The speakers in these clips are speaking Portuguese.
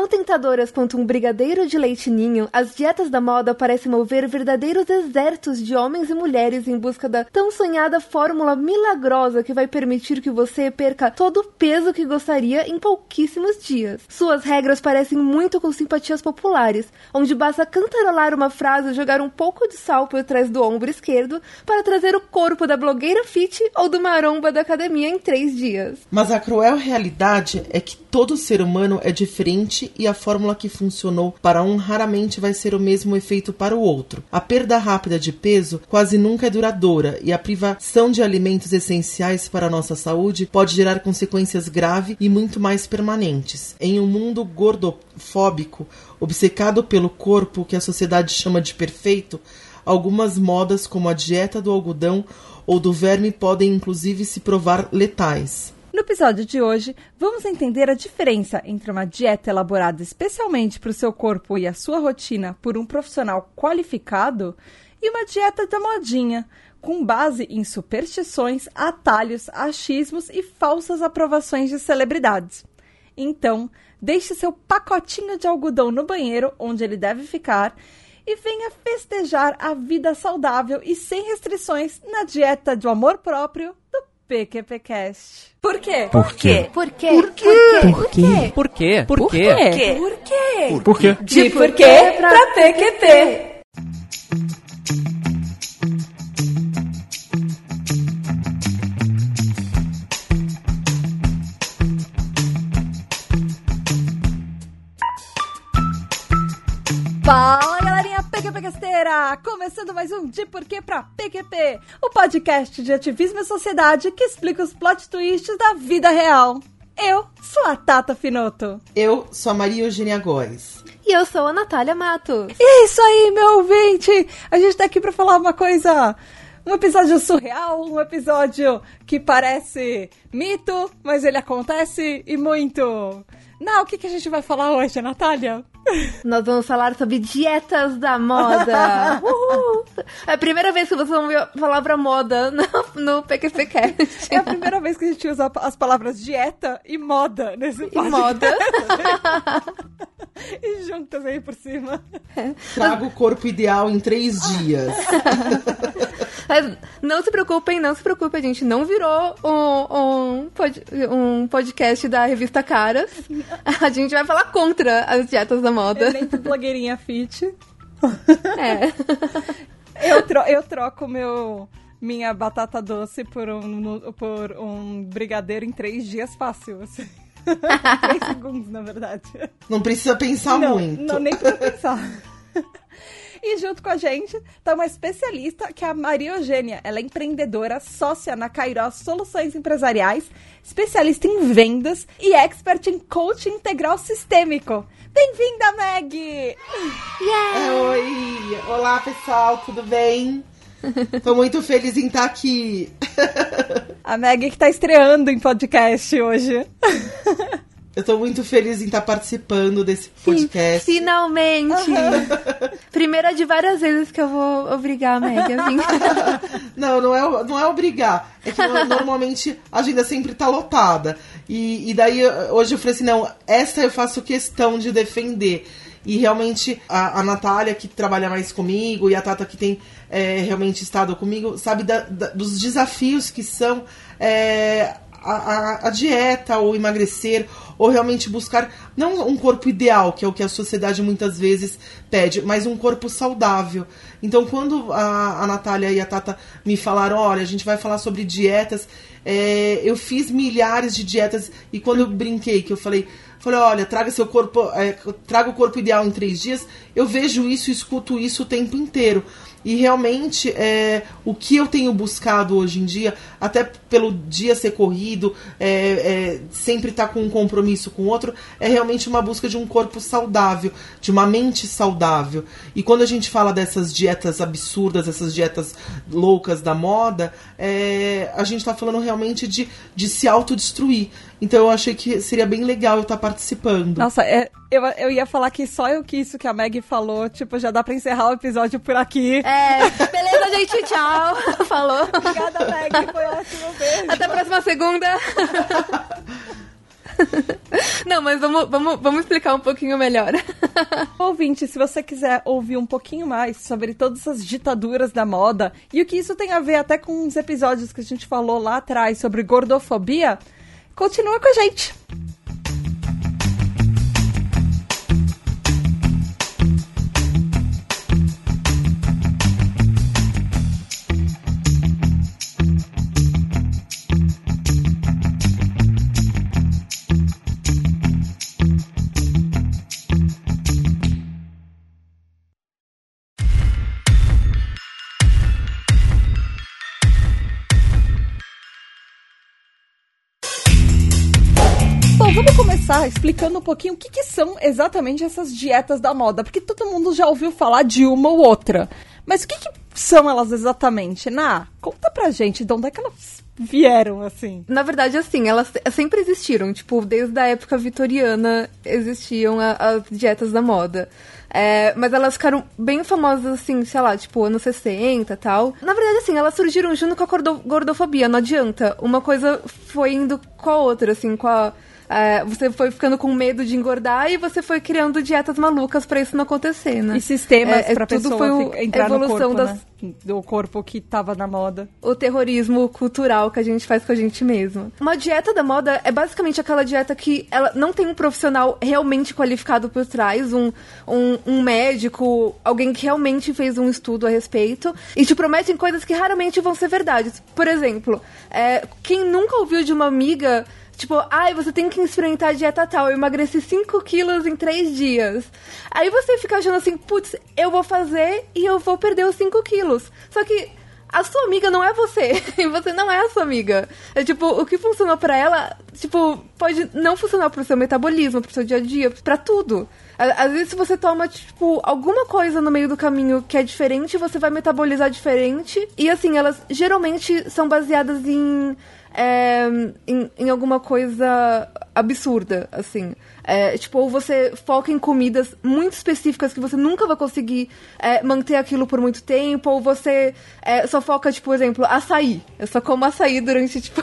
Tão tentadoras quanto um brigadeiro de leite ninho, as dietas da moda parecem mover verdadeiros exércitos de homens e mulheres em busca da tão sonhada fórmula milagrosa que vai permitir que você perca todo o peso que gostaria em pouquíssimos dias. Suas regras parecem muito com simpatias populares, onde basta cantarolar uma frase ou jogar um pouco de sal por trás do ombro esquerdo para trazer o corpo da blogueira fit ou do maromba da academia em três dias. Mas a cruel realidade é que todo ser humano é diferente e a fórmula que funcionou para um raramente vai ser o mesmo efeito para o outro. A perda rápida de peso quase nunca é duradoura e a privação de alimentos essenciais para a nossa saúde pode gerar consequências graves e muito mais permanentes. Em um mundo gordofóbico, obcecado pelo corpo que a sociedade chama de perfeito, algumas modas como a dieta do algodão ou do verme podem inclusive se provar letais. No episódio de hoje, vamos entender a diferença entre uma dieta elaborada especialmente para o seu corpo e a sua rotina por um profissional qualificado e uma dieta da modinha, com base em superstições, atalhos, achismos e falsas aprovações de celebridades. Então, deixe seu pacotinho de algodão no banheiro, onde ele deve ficar, e venha festejar a vida saudável e sem restrições na dieta do amor próprio do PQPcast. Por quê? Por quê? Por quê? Por quê? Por quê? Por quê? Por quê? Por quê? Por quê? De porquê pra PQP. Fala PQPquesteira! Começando mais um De Porquê pra PQP, o podcast de ativismo e sociedade que explica os plot twists da vida real. Eu sou a Tata Finoto. Eu sou a Maria Eugênia Góes. E eu sou a Natália Matos. E é isso aí, meu ouvinte! A gente tá aqui pra falar uma coisa. Um episódio surreal, um episódio que parece mito, mas ele acontece e muito. Não, o que, que a gente vai falar hoje, Natália? Nós vamos falar sobre dietas da moda. Uhul. É a primeira vez que vocês vão ver a palavra moda no, no PQPcast. É a primeira vez que a gente usa as palavras dieta e moda nesse E podcast. moda. e juntas aí por cima. Traga o corpo ideal em três dias. Mas não se preocupem, não se preocupem, a gente não virou um, um, pod- um podcast da revista Caras. A gente vai falar contra as dietas da moda. Evento blogueirinha fit. É. Eu, tro eu troco meu, minha batata doce por um, por um brigadeiro em três dias fácil. Assim. três segundos, na verdade. Não precisa pensar não, muito. Não, nem pra pensar. E junto com a gente tá uma especialista que é a Maria Eugênia. Ela é empreendedora, sócia na Cairós Soluções Empresariais, especialista em vendas e expert em coaching integral sistêmico. Bem-vinda, Meg! É, oi! Olá, pessoal, tudo bem? Tô muito feliz em estar aqui. A Meg que tá estreando em podcast hoje. Eu tô muito feliz em estar participando desse podcast. Finalmente! Primeira de várias vezes que eu vou obrigar a Meg a vir. Não, não é, não é obrigar. É que no- normalmente a agenda sempre tá lotada. E, e daí hoje eu falei assim: não, essa eu faço questão de defender. E realmente a, a Natália, que trabalha mais comigo, e a Tata, que tem é, realmente estado comigo, sabe da- da- dos desafios que são é, a, a- dieta, ou emagrecer, ou realmente buscar não um corpo ideal, que é o que a sociedade muitas vezes pede, mas um corpo saudável. Então, quando a, a Natália e a Tata me falaram, olha, a gente vai falar sobre dietas, é, eu fiz milhares de dietas e quando eu brinquei, que eu falei, falei, olha, traga seu corpo, é, traga o corpo ideal em três dias, eu vejo isso, escuto isso o tempo inteiro. E realmente, é, o que eu tenho buscado hoje em dia, até pelo dia ser corrido, é, é, sempre estar com um compromisso com o outro, é realmente uma busca de um corpo saudável, de uma mente saudável. E quando a gente fala dessas dietas absurdas, essas dietas loucas da moda, é, a gente está falando realmente de, de se autodestruir. Então eu achei que seria bem legal eu estar participando. Nossa, é, eu, eu ia falar que só eu que isso que a Meg falou, tipo, já dá pra encerrar o episódio por aqui. É, beleza, gente, tchau. Falou. Obrigada, Meg, foi ótimo, beijo. Até a próxima segunda. Não, mas vamos, vamos, vamos explicar um pouquinho melhor. Ouvinte, se você quiser ouvir um pouquinho mais sobre todas essas ditaduras da moda e o que isso tem a ver até com os episódios que a gente falou lá atrás sobre gordofobia, continua com a gente. Começar explicando um pouquinho o que, que, são exatamente essas dietas da moda, porque todo mundo já ouviu falar de uma ou outra. Mas o que, que são elas exatamente? Na, conta pra gente de onde é que elas vieram, assim. Na verdade, assim, elas sempre existiram. Tipo, desde a época vitoriana existiam as dietas da moda. É, mas elas ficaram bem famosas, assim, sei lá, tipo, anos 60 e tal. Na verdade, assim, elas surgiram junto com a gordofobia, não adianta. Uma coisa foi indo com a outra, assim, com a é, você foi ficando com medo de engordar e você foi criando dietas malucas para isso não acontecer, né? E sistemas é, pra tudo pessoa foi o, entrar evolução no corpo, das... né? Do corpo que tava na moda. O terrorismo cultural que a gente faz com a gente mesmo. Uma dieta da moda é basicamente aquela dieta que ela não tem um profissional realmente qualificado por trás, um, um, um médico, alguém que realmente fez um estudo a respeito, e te prometem coisas que raramente vão ser verdades. Por exemplo, é, quem nunca ouviu de uma amiga Tipo, ai, você tem que experimentar a dieta tal. Eu emagreci 5 quilos em 3 dias. Aí você fica achando assim, putz, eu vou fazer e eu vou perder os 5 quilos. Só que a sua amiga não é você. E você não é a sua amiga. É tipo, o que funcionou para ela, tipo, pode não funcionar pro seu metabolismo, pro seu dia a dia, para tudo. Às vezes, se você toma, tipo, alguma coisa no meio do caminho que é diferente, você vai metabolizar diferente. E assim, elas geralmente são baseadas em é, em, em, alguma coisa absurda, assim. É, tipo, ou você foca em comidas muito específicas que você nunca vai conseguir é, manter aquilo por muito tempo, ou você é, só foca, tipo, por exemplo, açaí. Eu só como açaí durante, tipo,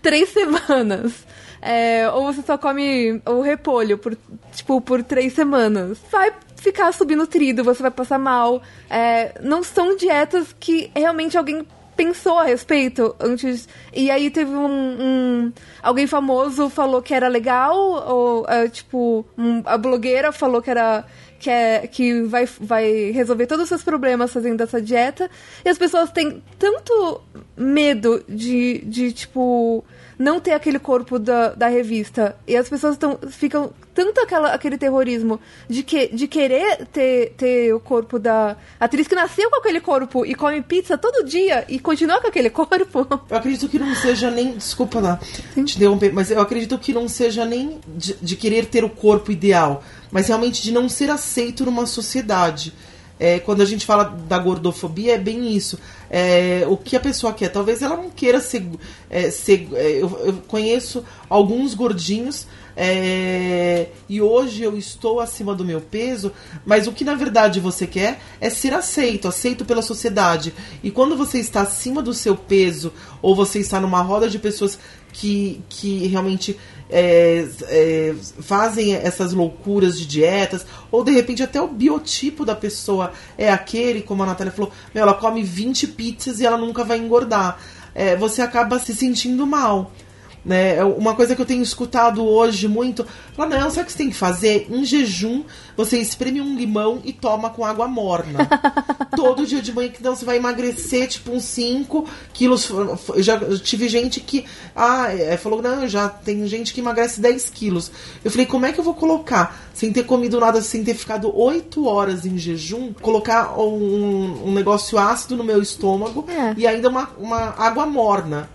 três semanas. É, ou você só come o repolho por, tipo, por três semanas. Vai ficar subnutrido, você vai passar mal. É, não são dietas que realmente alguém pensou a respeito antes. E aí teve um. um alguém famoso falou que era legal, ou é, tipo, um, a blogueira falou que era. Que, é, que vai, vai resolver todos os seus problemas fazendo essa dieta. E as pessoas têm tanto medo de, de tipo, não ter aquele corpo da, da revista. E as pessoas tão, ficam tanto aquela, aquele terrorismo de, que, de querer ter, ter o corpo da atriz que nasceu com aquele corpo e come pizza todo dia e continua com aquele corpo. Eu acredito que não seja nem. Desculpa lá, Sim. te interromper, mas eu acredito que não seja nem de, de querer ter o corpo ideal, mas realmente de não ser aceito numa sociedade. É, quando a gente fala da gordofobia, é bem isso. É, o que a pessoa quer. Talvez ela não queira ser. É, ser é, eu, eu, conheço alguns gordinhos. É, e hoje eu estou acima do meu peso, mas o que na verdade você quer é ser aceito, aceito pela sociedade. E quando você está acima do seu peso, ou você está numa roda de pessoas que, que realmente é, é, fazem essas loucuras de dietas, ou de repente até o biotipo da pessoa é aquele, como a Natália falou, meu, ela come 20 pizzas e ela nunca vai engordar. É, você acaba se sentindo mal. Né? É uma coisa que eu tenho escutado hoje muito, fala, não, sabe o que você tem que fazer? Em jejum, você espreme um limão e toma com água morna. Todo dia de manhã, que não, você vai emagrecer, tipo, uns 5 quilos. Eu já tive gente que, ah, é, falou, não, já tem gente que emagrece 10 quilos. Eu falei, como é que eu vou colocar, sem ter comido nada, sem ter ficado 8 horas em jejum, colocar um, um negócio ácido no meu estômago é. e ainda uma, uma água morna?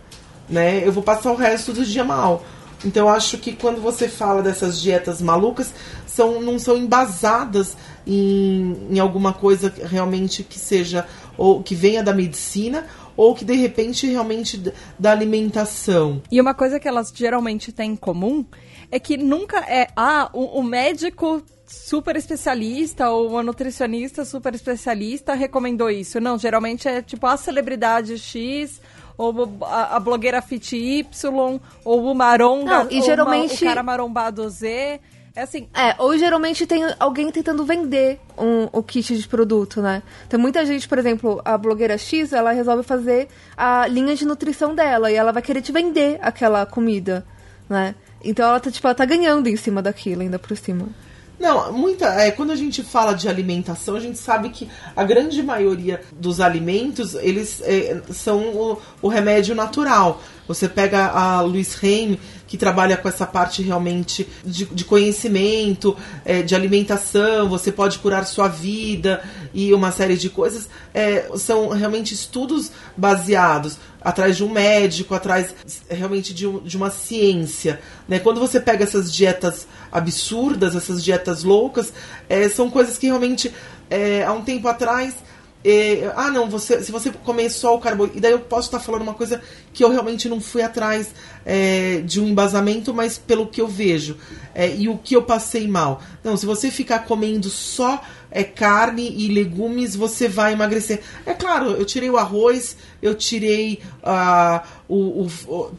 Né? Eu vou passar o resto do dia mal. Então eu acho que quando você fala dessas dietas malucas, são, não são embasadas em, em alguma coisa realmente que seja ou que venha da medicina ou que de repente realmente da alimentação. E uma coisa que elas geralmente têm em comum é que nunca é ah, o, o médico super especialista ou uma nutricionista super especialista recomendou isso. Não, geralmente é tipo a celebridade X ou a, a blogueira Fit Y, ou o Maronga, Não, e geralmente- uma- o cara marombado Z. É assim, É, ou geralmente tem alguém tentando vender um, o kit de produto, né? Tem muita gente, por exemplo, a blogueira X, ela resolve fazer a linha de nutrição dela e ela vai querer te vender aquela comida, né? Então ela tá, tipo, ela tá ganhando em cima daquilo, ainda por cima. Não, muita. É, quando a gente fala de alimentação, a gente sabe que a grande maioria dos alimentos eles é, são o, o remédio natural. Você pega a Luiz Reim, que trabalha com essa parte realmente de, de conhecimento, é, de alimentação, você pode curar sua vida e uma série de coisas. É, são realmente estudos baseados atrás de um médico, atrás realmente de, um- de uma ciência. Né? Quando você pega essas dietas absurdas, essas dietas loucas, é, são coisas que realmente, é, há um tempo atrás, é, ah, não, você, se você comer só o carboidrato. E daí eu posso estar falando uma coisa que eu realmente não fui atrás é, de um embasamento, mas pelo que eu vejo. É, e o que eu passei mal. Não, se você ficar comendo só é, carne e legumes, você vai emagrecer. É claro, eu tirei o arroz, eu tirei ah, o, o- o-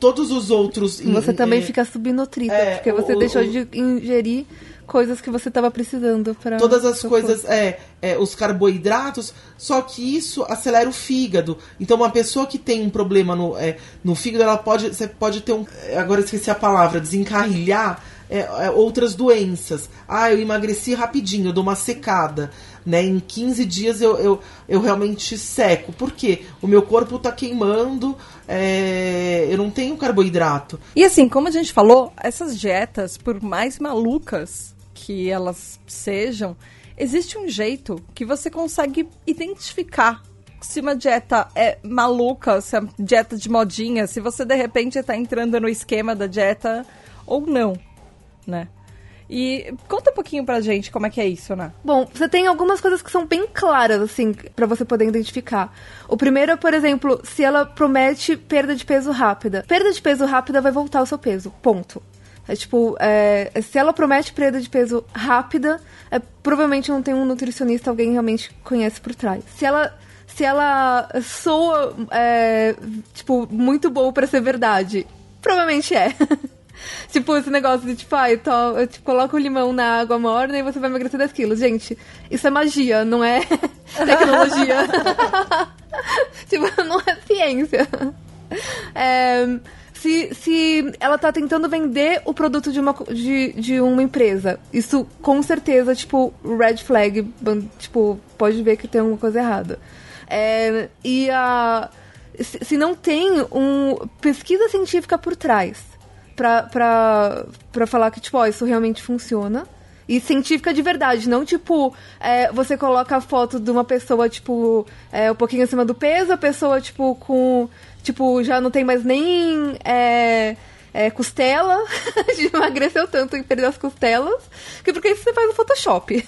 todos os outros. Você também é, fica subnutrida, é, porque você o- deixou o- de ingerir coisas que você tava precisando para todas as coisas, é, é, os carboidratos, só que isso acelera o fígado. Então, uma pessoa que tem um problema no, é, no fígado, ela pode, você pode ter um, agora esqueci a palavra, desencarrilhar é, é, outras doenças. Ah, eu emagreci rapidinho, eu dou uma secada. Né? Em 15 dias eu, eu, eu realmente seco. Por quê? O meu corpo tá queimando, é, eu não tenho carboidrato. E assim, como a gente falou, essas dietas, por mais malucas que elas sejam, existe um jeito que você consegue identificar se uma dieta é maluca, se é dieta de modinha, se você de repente está entrando no esquema da dieta ou não, né? E conta um pouquinho pra gente como é que é isso, né? Bom, você tem algumas coisas que são bem claras, assim, pra você poder identificar. O primeiro é, por exemplo, se ela promete perda de peso rápida. Perda de peso rápida vai voltar o seu peso. Ponto. É tipo, é, se ela promete perda de peso rápida, é, provavelmente não tem um nutricionista, alguém realmente conhece por trás. Se ela. Se ela soa, é, tipo, muito boa pra ser verdade, provavelmente é. Tipo, esse negócio de, tipo, ah, eu, eu tipo, coloco o limão na água morna e você vai emagrecer 10 quilos. Gente, isso é magia, não é tecnologia. tipo, não é ciência. É, se, se ela tá tentando vender o produto de uma, de, de uma empresa, isso com certeza, tipo, red flag, tipo, pode ver que tem alguma coisa errada. É, e a, se não tem um pesquisa científica por trás pra, pra, pra falar que, tipo, ó, isso realmente funciona. E científica de verdade, não tipo, é, você coloca a foto de uma pessoa, tipo, é, um pouquinho acima do peso, a pessoa, tipo, com. Tipo, já não tem mais nem. É, é, costela, emagreceu tanto e perdeu as costelas, que porque isso você faz no Photoshop.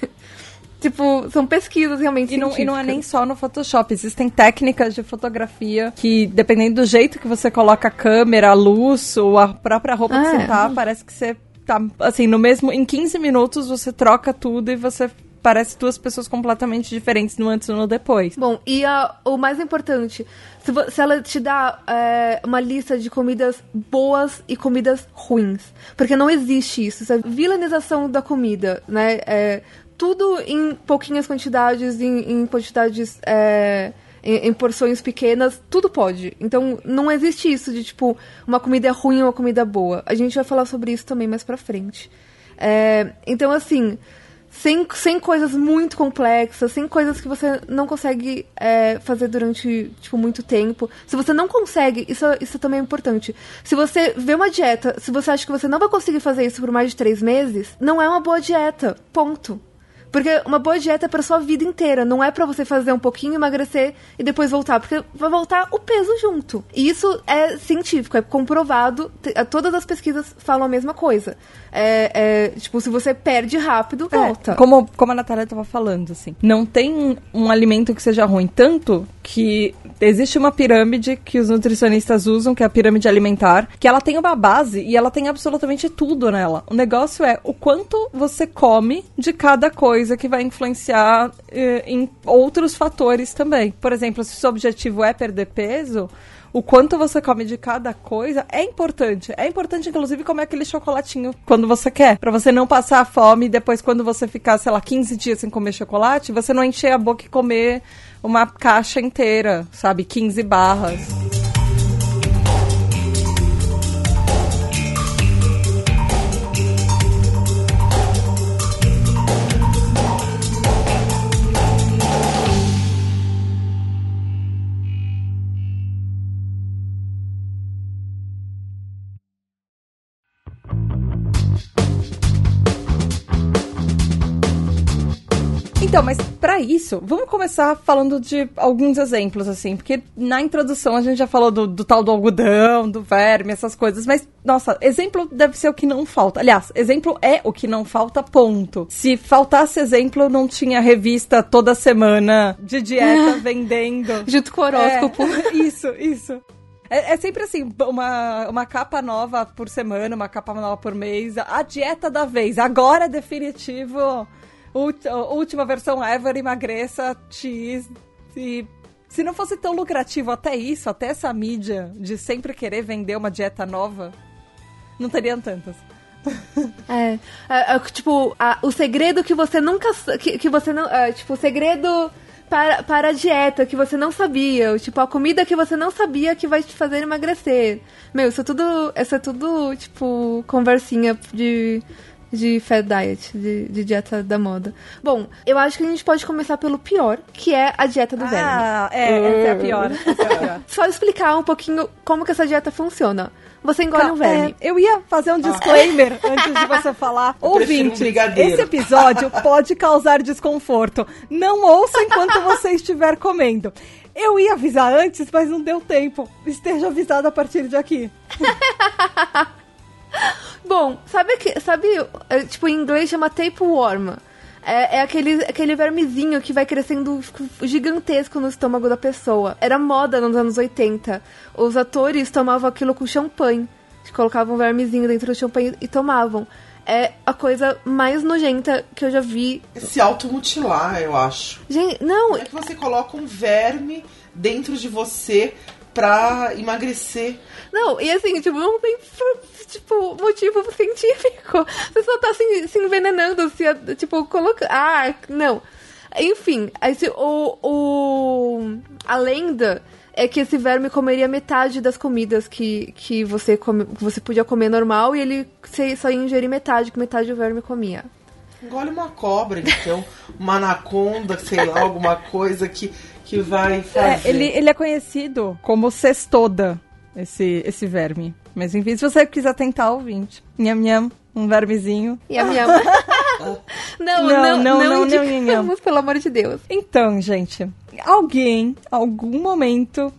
Tipo, são pesquisas realmente E não, e não é nem só no Photoshop, existem técnicas de fotografia que, dependendo do jeito que você coloca a câmera, a luz ou a própria roupa que Ah, você é. tá, parece que você tá, assim, no mesmo. Em 15 minutos você troca tudo e você parece duas pessoas completamente diferentes no antes e no depois. Bom, e a- o mais importante, se, se ela te dá é, uma lista de comidas boas e comidas ruins. Porque não existe isso. Isso é vilanização da comida, né? É, tudo em pouquinhas quantidades, em, em quantidades. é, em, em porções pequenas, tudo pode. Então, não existe isso de, tipo, uma comida ruim ou uma comida boa. A gente vai falar sobre isso também mais pra frente. É, então, assim, sem, sem coisas muito complexas, sem coisas que você não consegue é, fazer durante, tipo, muito tempo. Se você não consegue, isso, isso também é importante. Se você vê uma dieta, se você acha que você não vai conseguir fazer isso por mais de três meses, não é uma boa dieta. Ponto. Porque uma boa dieta é pra sua vida inteira, não é pra você fazer um pouquinho, emagrecer e depois voltar, porque vai voltar o peso junto. E isso é científico, é comprovado, todas as pesquisas falam a mesma coisa. É, é, tipo, se você perde rápido, volta. É, como, como a Natália estava falando, assim, não tem um alimento que seja ruim, tanto que existe uma pirâmide que os nutricionistas usam, que é a pirâmide alimentar, que ela tem uma base e ela tem absolutamente tudo nela. O negócio é o quanto você come de cada coisa que vai influenciar eh, em outros fatores também. Por exemplo, se o seu objetivo é perder peso, o quanto você come de cada coisa é importante. É importante, inclusive, comer aquele chocolatinho quando você quer. Pra você não passar fome e depois, quando você ficar, sei lá, 15 dias sem comer chocolate, você não encher a boca e comer uma caixa inteira, sabe? 15 barras. Então, mas para isso, vamos começar falando de alguns exemplos, assim, porque na introdução a gente já falou do, do, tal do algodão, do verme, essas coisas, mas, nossa, exemplo deve ser o que não falta. Aliás, exemplo é o que não falta, ponto. Se faltasse exemplo, não tinha revista toda semana de dieta vendendo. Junto com o horóscopo. É, isso, isso. É, é, sempre assim, uma, uma capa nova por semana, uma capa nova por mês. A dieta da vez. Agora é definitivo última versão ever, emagreça X. E se não fosse tão lucrativo até isso, até essa mídia de sempre querer vender uma dieta nova, não teriam tantas. É, é, é tipo, a, o segredo que você nunca. Que, que você não. É, tipo, o segredo para, para a dieta que você não sabia. Tipo, a comida que você não sabia que vai te fazer emagrecer. Meu, isso é tudo. Isso é tudo, tipo, conversinha de de fat diet, de, de, dieta da moda. Bom, eu acho que a gente pode começar pelo pior, que é a dieta do verme. Ah, é, essa é a pior. Essa é a pior. Só explicar um pouquinho como que essa dieta funciona. Você engole tá, um verme. É, eu ia fazer um disclaimer ah. antes de você falar. Ouvinte, um esse episódio pode causar desconforto. Não ouça enquanto você estiver comendo. Eu ia avisar antes, mas não deu tempo. Esteja avisado a partir de aqui. Bom, sabe que. Sabe, é, tipo, em inglês chama tapeworm. É, é, aquele, aquele vermezinho que vai crescendo gigantesco no estômago da pessoa. Era moda nos anos 80. Os atores tomavam aquilo com champanhe. Colocavam um vermezinho dentro do champanhe e tomavam. É a coisa mais nojenta que eu já vi. Se automutilar, eu acho. Gente, não. Como é que você coloca um verme dentro de você pra emagrecer? Não, e assim, tipo, não tem tipo, motivo científico. Você só tá se, se envenenando, se, tipo, colocar. Ah, não. Enfim, esse, o, o, a lenda é que esse verme comeria metade das comidas que, que você, come, você podia comer normal e ele só ia ingerir metade, que metade o verme comia. Engole uma cobra, então, uma anaconda, sei lá, alguma coisa que, que vai fazer. É, ele, ele é conhecido como cestoda, esse, esse verme. Mas enfim, se você quiser tentar, ouvinte. Nham, nham, um vermezinho. Nham, nham. não, não, não, não, não, não, não, não, pelo amor de Deus. Então, gente, alguém, algum momento,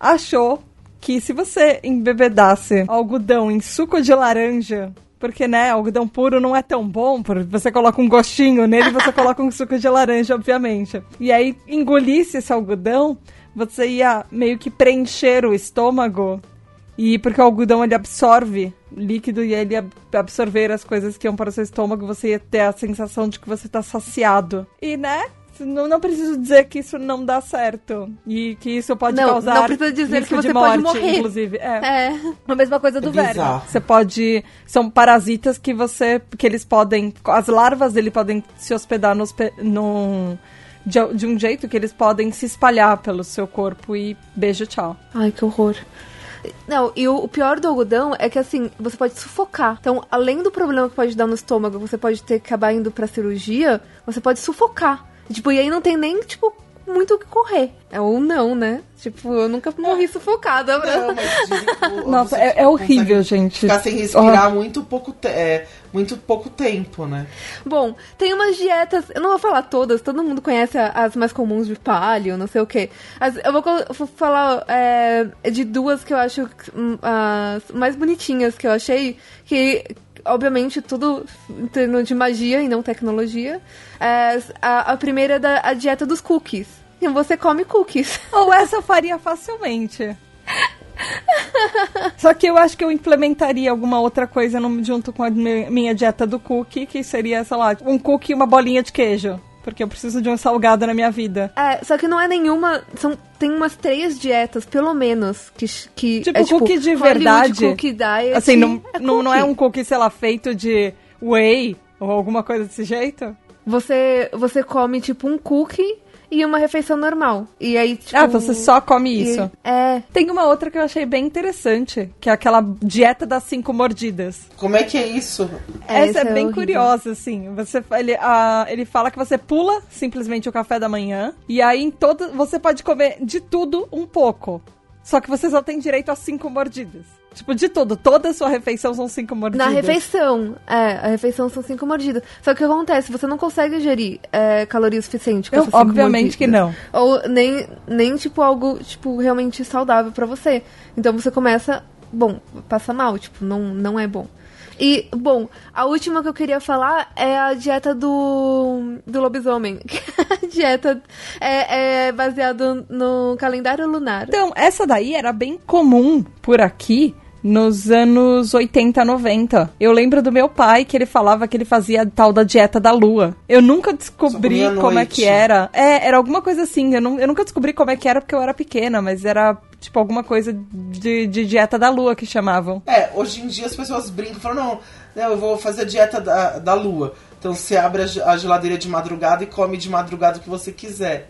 achou que se você embebedasse algodão em suco de laranja, porque, né, algodão puro não é tão bom, porque você coloca um gostinho nele e você coloca um suco de laranja, obviamente. E aí, engolisse esse algodão, você ia meio que preencher o estômago e porque o algodão ele absorve líquido e ele absorver as coisas que iam para o seu estômago, você ia ter a sensação de que você está saciado. E, né? Não, não preciso dizer que isso não dá certo. E que isso pode não, causar. Não precisa dizer que você morte, pode morrer. Inclusive. É. é. A mesma coisa do é verme. Você pode. São parasitas que você. que eles podem. As larvas dele podem se hospedar no. no de, de um jeito que eles podem se espalhar pelo seu corpo e beijo, tchau. Ai, que horror. Não, e o, o, pior do algodão é que assim, você pode sufocar. Então, além do problema que pode dar no estômago, você pode ter que acabar indo pra cirurgia, você pode sufocar. Tipo, e aí não tem nem, tipo, muito o que correr. É ou não, né? Tipo, eu nunca morri sufocada. Não, mas Nossa, é, é, horrível, gente. Ficar sem respirar oh. muito, pouco é, muito pouco tempo, né? Bom, tem umas dietas, eu não vou falar todas, todo mundo conhece as mais comuns de palio, não sei o que. eu vou, vou falar é, de duas que eu acho hum, as mais bonitinhas que eu achei, que obviamente, tudo em termos de magia e não tecnologia. É, a, a primeira é da a dieta dos cookies. E você come cookies. Ou essa eu faria facilmente. Só que eu acho que eu implementaria alguma outra coisa no, junto com a minha dieta do cookie, que seria, sei lá, um cookie e uma bolinha de queijo. Porque eu preciso de um salgado na minha vida. É, só que não é nenhuma. São tem umas três dietas, pelo menos, que. que Tipo, é, cookie de verdade. Cookie diet. Assim, não, é não, não é um cookie, sei lá, feito de whey ou alguma coisa desse jeito? Você, você come, tipo, um cookie e uma refeição normal. E aí, tipo. Ah, você só come e- isso. É. Tem uma outra que eu achei bem interessante, que é aquela dieta das cinco mordidas. Como é que é isso? Essa é essa bem horrível. curiosa, assim. Você, ele, ele fala que você pula simplesmente o café da manhã, e aí em todo, você pode comer de tudo um pouco. Só que você só tem direito a cinco mordidas. Tipo, de tudo. Toda a sua refeição são cinco mordidas. Na refeição, é, a refeição são cinco mordidas. Só que o que acontece? Você não consegue ingerir é, calorias suficientes com Eu- essas cinco obviamente que mordidas. não. Ou nem, nem tipo, algo, tipo, realmente saudável pra você. Então você começa, bom, passa mal, tipo, não, não é bom. E, bom, a última que eu queria falar é a dieta do, do lobisomem. a dieta é, é baseada no calendário lunar. Então, essa daí era bem comum por aqui nos anos 80, 90. Eu lembro do meu pai que ele falava que ele fazia tal da dieta da lua. Eu nunca descobri como é que era. É, era alguma coisa assim. Eu, não, eu nunca descobri como é que era porque eu era pequena, mas era tipo alguma coisa de, de dieta da lua que chamavam. É, hoje em dia as pessoas brincam e falam, não, não, eu vou fazer a dieta da, da lua. Então você abre a geladeira de madrugada e come de madrugada o que você quiser.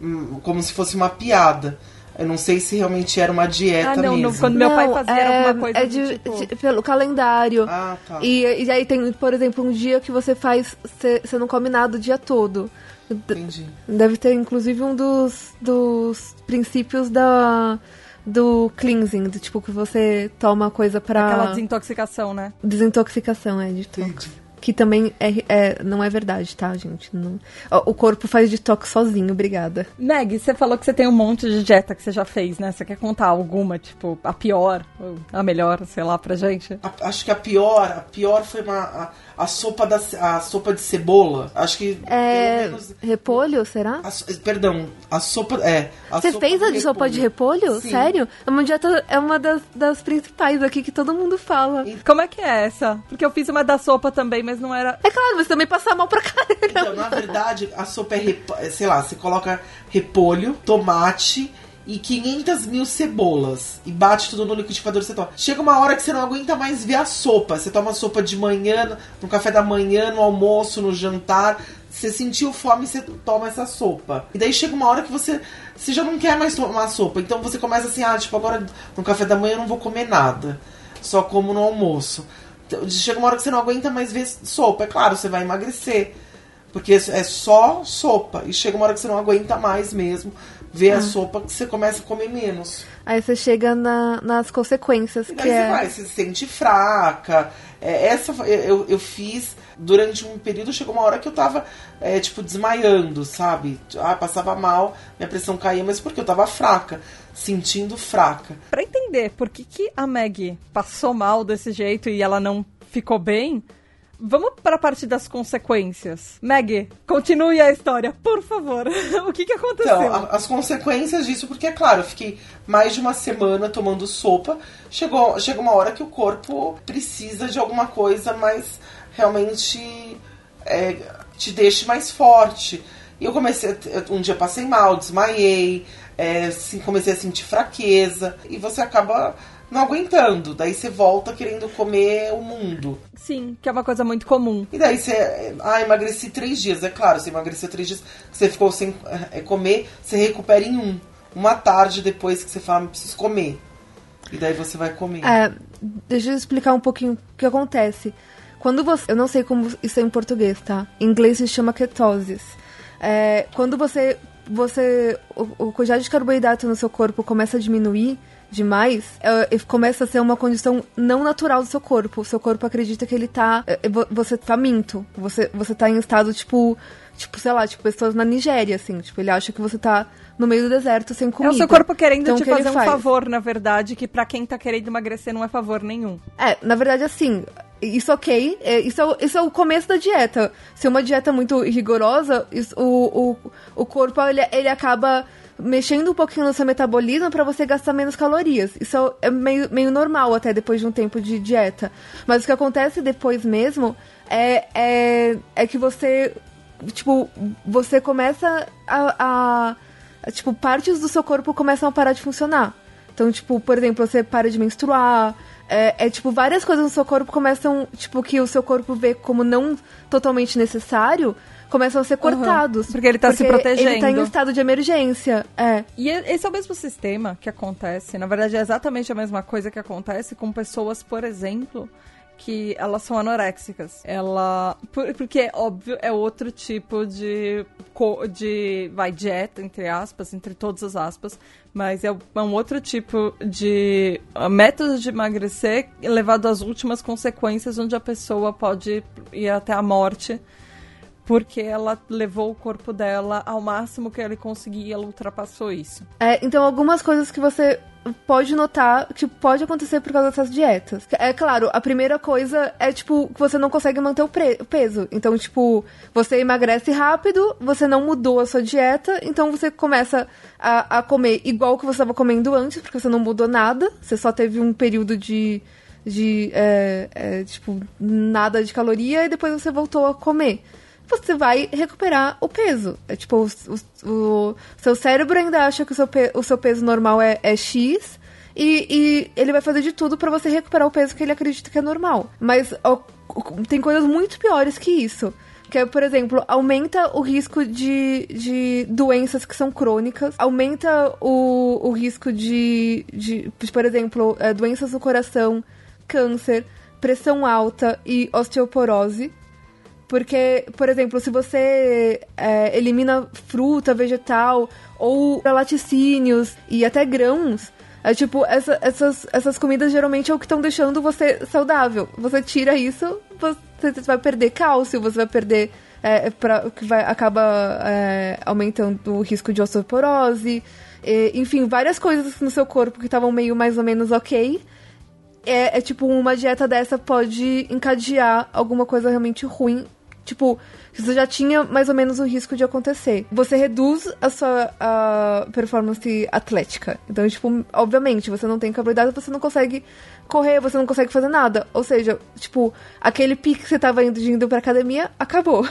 Hum, Como se fosse uma piada. Eu não sei se realmente era uma dieta Ah, não, mesmo. não, quando meu pai fazia era é, alguma coisa é de, tipo- de- pelo calendário. Ah, tá. E, e aí tem, por exemplo, um dia que você faz. Você não come nada o dia todo. Entendi. Deve ter, inclusive, um dos, dos princípios da, do cleansing, do tipo que você toma coisa pra. Aquela desintoxicação, né? Desintoxicação, é, de Entendi. Que também é, é- não é verdade, tá, gente? Não- o corpo faz detox sozinho, obrigada. Meg, você falou que você tem um monte de dieta que você já fez, né? Você quer contar alguma, tipo, a pior, a melhor, sei lá, pra gente? A- acho que a pior, a pior foi uma, a, a sopa da a sopa de cebola. Acho que É. menos Repolho, será? a perdão, a sopa é. a Você sopa fez a de sopa de repolho? Sim. Sério? É uma dieta, é uma das, das principais aqui que todo mundo fala. Como é que é essa? Porque eu fiz uma da sopa também, mas não era. É claro, mas também passa mal pra caramba. Então, na verdade, a sopa é, repo- é, sei lá, você coloca repolho, tomate e 500 mil cebolas e bate tudo no liquidificador você toma. Chega uma hora que você não aguenta mais ver a sopa. Você toma sopa de manhã, no café da manhã, no almoço, no jantar. Você sentiu fome, você toma essa sopa. E daí chega uma hora que você, você já não quer mais tomar sopa. Então você começa assim, ah, tipo, agora no café da manhã eu não vou comer nada. Só como no almoço. Então, chega uma hora que você não aguenta mais ver sopa. É claro, você vai emagrecer. Porque é só sopa. E chega uma hora que você não aguenta mais mesmo ver Ah. a sopa que você começa a comer menos. Aí você chega na- nas consequências, E que daí você é... vai, você se sente fraca. É, essa eu, eu fiz durante um período, chegou uma hora que eu tava, é, tipo, desmaiando, sabe? Ah, passava mal, minha pressão caía, mas porque eu tava fraca, sentindo fraca. Pra entender por que, que a Meg passou mal desse jeito e ela não ficou bem, vamos pra parte das consequências. Meg, continue a história, por favor. o que, que aconteceu? Então, a- as consequências disso, porque é claro, eu fiquei mais de uma semana tomando sopa. Chegou, chega uma hora que o corpo precisa de alguma coisa mais realmente é, te deixe mais forte. E eu comecei, a um dia passei mal, desmaiei, é, assim, comecei a sentir fraqueza. E você acaba não aguentando. Daí você volta querendo comer o mundo. Sim, que é uma coisa muito comum. E daí você. Ah, emagreci três dias. É claro, você emagreceu três dias, você ficou sem é, comer, você recupera em um. Uma tarde depois que você fala, preciso comer. E daí você vai comer. É, deixa eu explicar um pouquinho o que acontece. Quando você. Eu não sei como isso é em português, tá? Em inglês se chama ketoses. É, quando você. você o, o quantidade de carboidrato no seu corpo começa a diminuir demais, é, começa a ser uma condição não natural do seu corpo. O seu corpo acredita que ele tá. é, é, vo- Você tá minto. Você, você tá em estado tipo. Tipo, sei lá, tipo, pessoas na Nigéria, assim. Tipo, ele acha que você tá no meio do deserto sem É comida. o seu corpo querendo Então, te que fazer um faz? favor, na verdade, que pra quem tá querendo emagrecer não é favor nenhum. É, na verdade, assim, isso ok. é, isso, é, isso é o começo da dieta. Se é uma dieta muito rigorosa, isso- o, o, o corpo ele, ele acaba mexendo um pouquinho no seu metabolismo para você gastar menos calorias. Isso é meio, meio normal até depois de um tempo de dieta. Mas o que acontece depois mesmo é, é, é que você, tipo, você começa a- a tipo, partes do seu corpo começam a parar de funcionar. Então, tipo, por exemplo, você para de menstruar. É, é, tipo, várias coisas no seu corpo começam, tipo, que o seu corpo vê como não totalmente necessário, começam a ser cortados. Uhum, porque ele tá se protegendo. Ele tá em estado de emergência. É. E esse é o mesmo sistema que acontece. Na verdade, é exatamente a mesma coisa que acontece com pessoas, por exemplo, que elas são anoréxicas. Ela. Porque, óbvio, é outro tipo de. de vai, dieta, entre aspas, entre todas as aspas. Mas é um outro tipo de método de emagrecer levado às últimas consequências, onde a pessoa pode ir até a morte porque ela levou o corpo dela ao máximo que ele conseguia ela ultrapassou isso. É, então algumas coisas que você pode notar que pode acontecer por causa dessas dietas. É claro, a primeira coisa é, tipo, que você não consegue manter o, o peso. Então, tipo, você emagrece rápido, você não mudou a sua dieta, então você começa a, a comer igual que você estava comendo antes, porque você não mudou nada, você só teve um período de. de é, é, tipo, nada de caloria e depois você voltou a comer você vai recuperar o peso. É tipo, o, o, o seu cérebro ainda acha que o seu, pe, o seu peso normal é, é X. E, e, ele vai fazer de tudo para você recuperar o peso que ele acredita que é normal. Mas ó, tem coisas muito piores que isso. Que é, por exemplo, aumenta o risco de, de doenças que são crônicas, aumenta o, o risco de, de, por exemplo, é, doenças do coração, câncer, pressão alta e osteoporose. Porque, por exemplo, se você é, elimina fruta, vegetal ou laticínios e até grãos, é tipo, essa, essas, essas comidas geralmente é o que estão deixando você saudável. Você tira isso, você vai perder cálcio, você vai perder. É, pra, que vai, acaba é, aumentando o risco de osteoporose. E, enfim, várias coisas no seu corpo que estavam meio mais ou menos ok. É, é, tipo, uma dieta dessa pode encadear alguma coisa realmente ruim Tipo, isso já tinha mais ou menos o risco de acontecer. Você reduz a sua a performance atlética. Então, tipo, obviamente, você não tem carboidrato, você não consegue correr, você não consegue fazer nada. Ou seja, tipo, aquele pique que você tava indo, indo pra academia, acabou.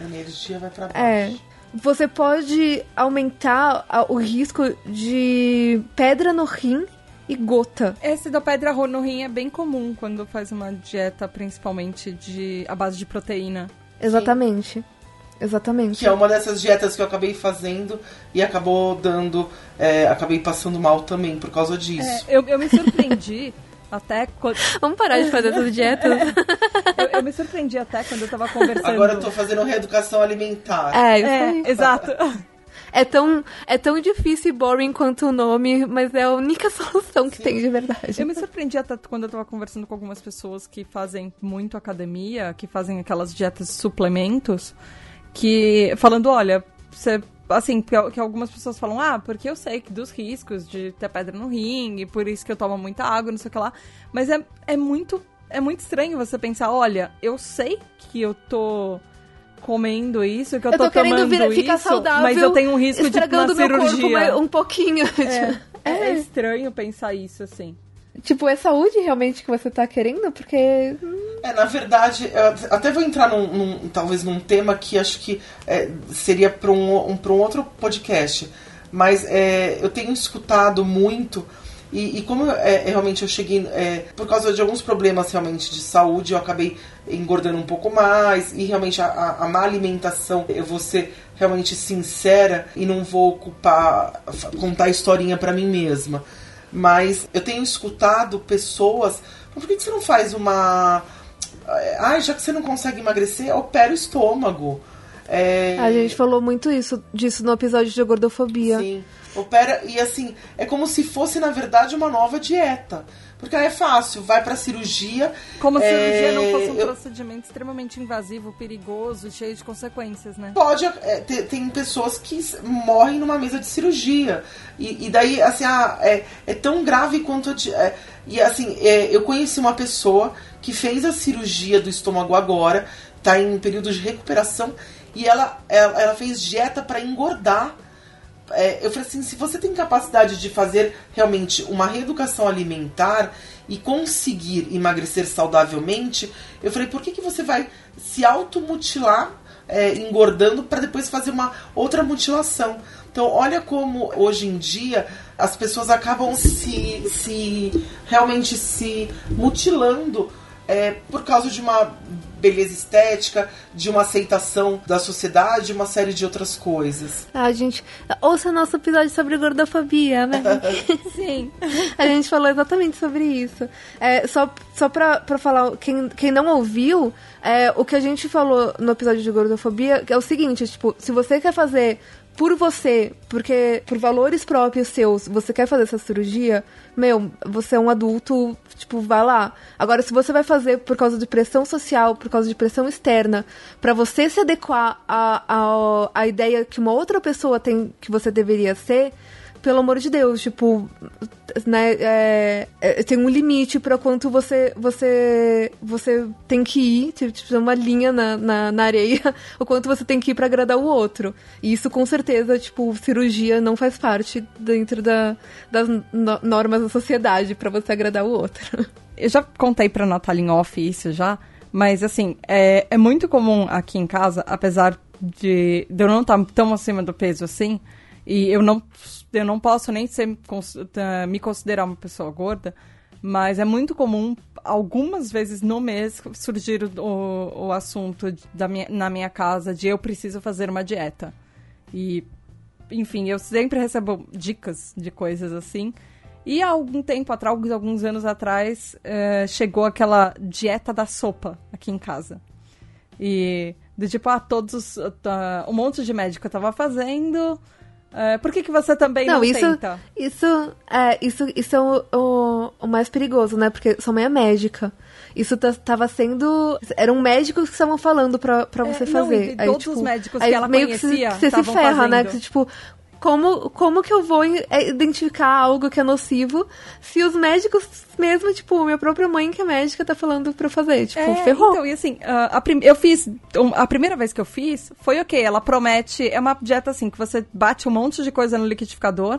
A energia vai pra baixo. É. Você pode aumentar o risco de pedra no rim e gota. Esse da pedra no rim é bem comum quando faz uma dieta, principalmente de a base de proteína. Exatamente. Sim. Exatamente. Que é uma dessas dietas que eu acabei fazendo e acabou dando. É, acabei passando mal também por causa disso. É, eu, eu me surpreendi. até quando... Vamos parar de fazer essas dietas. eu, eu, me surpreendi até quando eu tava conversando. Agora eu tô fazendo reeducação alimentar. É, é exato. É tão, é tão difícil e boring quanto o nome, mas é a única solução que Sim. tem de verdade. Eu me surpreendi até quando eu tava conversando com algumas pessoas que fazem muito academia, que fazem aquelas dietas de suplementos, que falando, olha, você assim, que algumas pessoas falam, ah, porque eu sei que dos riscos de ter pedra no ringue, por isso que eu tomo muita água, não sei o que lá. Mas é, é muito é muito estranho você pensar, olha, eu sei que eu tô comendo isso, que eu, eu tô, tô querendo vir, ficar saudável, mas eu tenho um risco de uma cirurgia. um pouquinho. É, é, é estranho pensar isso, assim. Tipo, é saúde realmente que você tá querendo? Porque. Hum. É, na verdade, eu até vou entrar num, num talvez num tema que acho que é, seria para um, um, um outro podcast. Mas é, eu tenho escutado muito e, e como é, é, realmente eu cheguei, é, por causa de alguns problemas realmente de saúde, eu acabei engordando um pouco mais. E realmente a, a, a má alimentação, eu vou ser realmente sincera e não vou ocupar, contar historinha para mim mesma. Mas eu tenho escutado pessoas, por que, que você não faz uma. Ah, já que você não consegue emagrecer, opera o estômago. É... A gente falou muito isso, disso no episódio de gordofobia. Sim. Opera e assim, é como se fosse na verdade uma nova dieta. Porque aí é fácil, vai pra cirurgia. Como a cirurgia não fosse um eu... procedimento extremamente invasivo, perigoso, cheio de consequências, né? Pode, é, tem, tem, pessoas que morrem numa mesa de cirurgia. E, e daí, assim, ah, é, é tão grave quanto. É, e assim, é, eu conheci uma pessoa que fez a cirurgia do estômago agora, tá em período de recuperação, e ela, ela, ela fez dieta para engordar é, eu falei assim, se você tem capacidade de fazer realmente uma reeducação alimentar e conseguir emagrecer saudavelmente, eu falei, por que, que você vai se automutilar é, engordando para depois fazer uma outra mutilação. Então, olha como hoje em dia as pessoas acabam se, se realmente se mutilando é, por causa de uma beleza estética, de uma aceitação da sociedade, uma série de outras coisas. Ah, gente, ouça nosso episódio sobre gordofobia, né? Sim. A gente falou exatamente sobre isso. É, só só pra, pra falar, quem, quem não ouviu, é, o que a gente falou no episódio de gordofobia é o seguinte, tipo, se você quer fazer por você, porque por valores próprios seus, você quer fazer essa cirurgia, meu, você é um adulto, tipo, vai lá. Agora, se você vai fazer por causa de pressão social, por causa de pressão externa, para você se adequar à a, a, a ideia que uma outra pessoa tem que você deveria ser, pelo amor de Deus, tipo, né, é, é, tem um limite para quanto você você você tem que ir, tipo, tipo uma linha na, na, na, areia, o quanto você tem que ir para agradar o outro. E isso com certeza, tipo, cirurgia não faz parte dentro da, das no, normas da sociedade para você agradar o outro. Eu já contei pra Natália off isso já, mas assim, é, é muito comum aqui em casa, apesar de, de eu não estar tão acima do peso assim, e eu não eu não posso nem ser, me considerar uma pessoa gorda, mas é muito comum, algumas vezes no mês, surgir o, o assunto da minha, na minha casa de eu preciso fazer uma dieta. E, enfim, eu sempre recebo dicas de coisas assim. E há algum tempo atrás, alguns anos atrás, eh, chegou aquela dieta da sopa aqui em casa. E, tipo, ah, todos. Uh, um monte de médico estava fazendo é, por que, que você também não, não isso, tenta? Isso é, isso, isso é o, o, o, mais perigoso, né? Porque sua mãe é médica. Isso tava sendo. Eram médicos que estavam falando pra, pra é, você fazer. Não, e aí, todos tipo, os médicos que ela meio conhecia. Que você, você se ferra, fazendo. né? Que, tipo, como, como que eu vou é, identificar algo que é nocivo se os médicos mesmo, tipo, minha própria mãe que é médica tá falando pra fazer, tipo, é, ferrou. Então, e assim, uh, a eu fiz, a primeira vez que eu fiz, foi ok, ela promete, é uma dieta assim, que você bate um monte de coisa no liquidificador,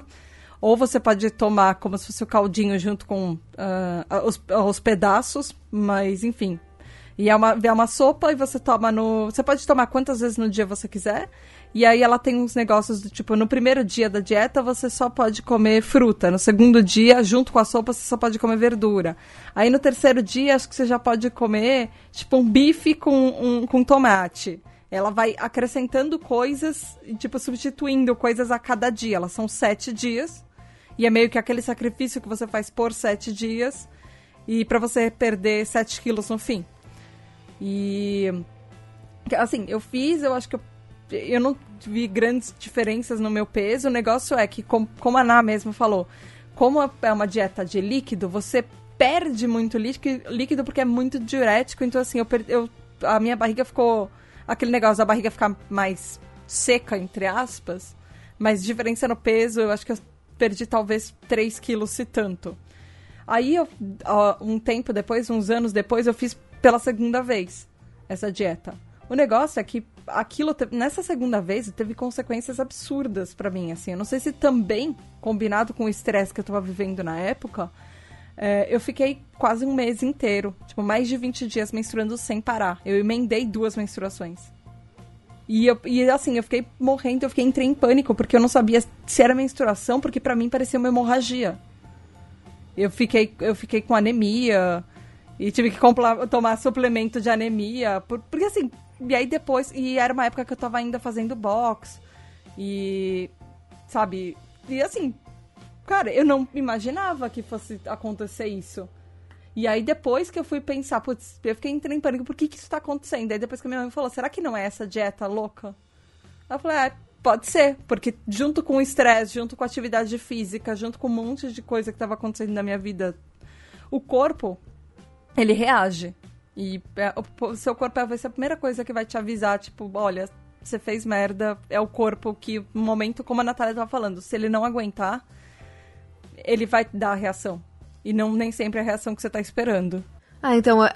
ou você pode tomar como se fosse o caldinho junto com uh, os, os pedaços, mas enfim, e é uma, é uma sopa e você toma no. Você pode tomar quantas vezes no dia você quiser. E aí ela tem uns negócios do tipo, no primeiro dia da dieta você só pode comer fruta. No segundo dia, junto com a sopa, você só pode comer verdura. Aí no terceiro dia, acho que você já pode comer, tipo, um bife com, um, com tomate. Ela vai acrescentando coisas, tipo, substituindo coisas a cada dia. Elas são sete dias. E é meio que aquele sacrifício que você faz por sete dias. E para você perder sete quilos no fim. E. Assim, eu fiz, eu acho que eu eu não vi grandes diferenças no meu peso. O negócio é que, como, a Ana mesmo falou, como é uma dieta de líquido, você perde muito líquido porque é muito diurético. Então, assim, eu, eu, a minha barriga ficou. Aquele negócio da barriga ficar mais seca, entre aspas. Mas diferença no peso, eu acho que eu perdi talvez 3 quilos, se tanto. Aí, eu, um tempo depois, uns anos depois, eu fiz pela segunda vez essa dieta. O negócio é que aquilo, nessa segunda vez, teve consequências absurdas para mim, assim. Eu não sei se também, combinado com o estresse que eu tava vivendo na época, é, eu fiquei quase um mês inteiro, tipo, mais de 20 dias menstruando sem parar. Eu emendei duas menstruações. E, eu, e assim, eu fiquei morrendo, eu fiquei entrei em pânico, porque eu não sabia se era menstruação, porque para mim parecia uma hemorragia. Eu fiquei, eu fiquei com anemia, e tive que comprar, tomar suplemento de anemia, por, porque assim, e aí depois, e era uma época que eu tava ainda fazendo box. E, sabe, e assim, cara, eu não imaginava que fosse acontecer isso. E aí depois que eu fui pensar, putz, eu fiquei entrando em pânico, por que que isso tá acontecendo? Aí depois que a minha mãe falou, será que não é essa dieta louca? Eu falei, é, pode ser, porque junto com o estresse, junto com a atividade física, junto com um monte de coisa que tava acontecendo na minha vida, o corpo, ele reage. E é, o seu corpo vai ser a primeira coisa que vai te avisar, tipo, olha, você fez merda, é o corpo que, no momento, como a Natália tava falando, se ele não aguentar, ele vai dar a reação. E não nem sempre é a reação que você tá esperando. Ah, então é,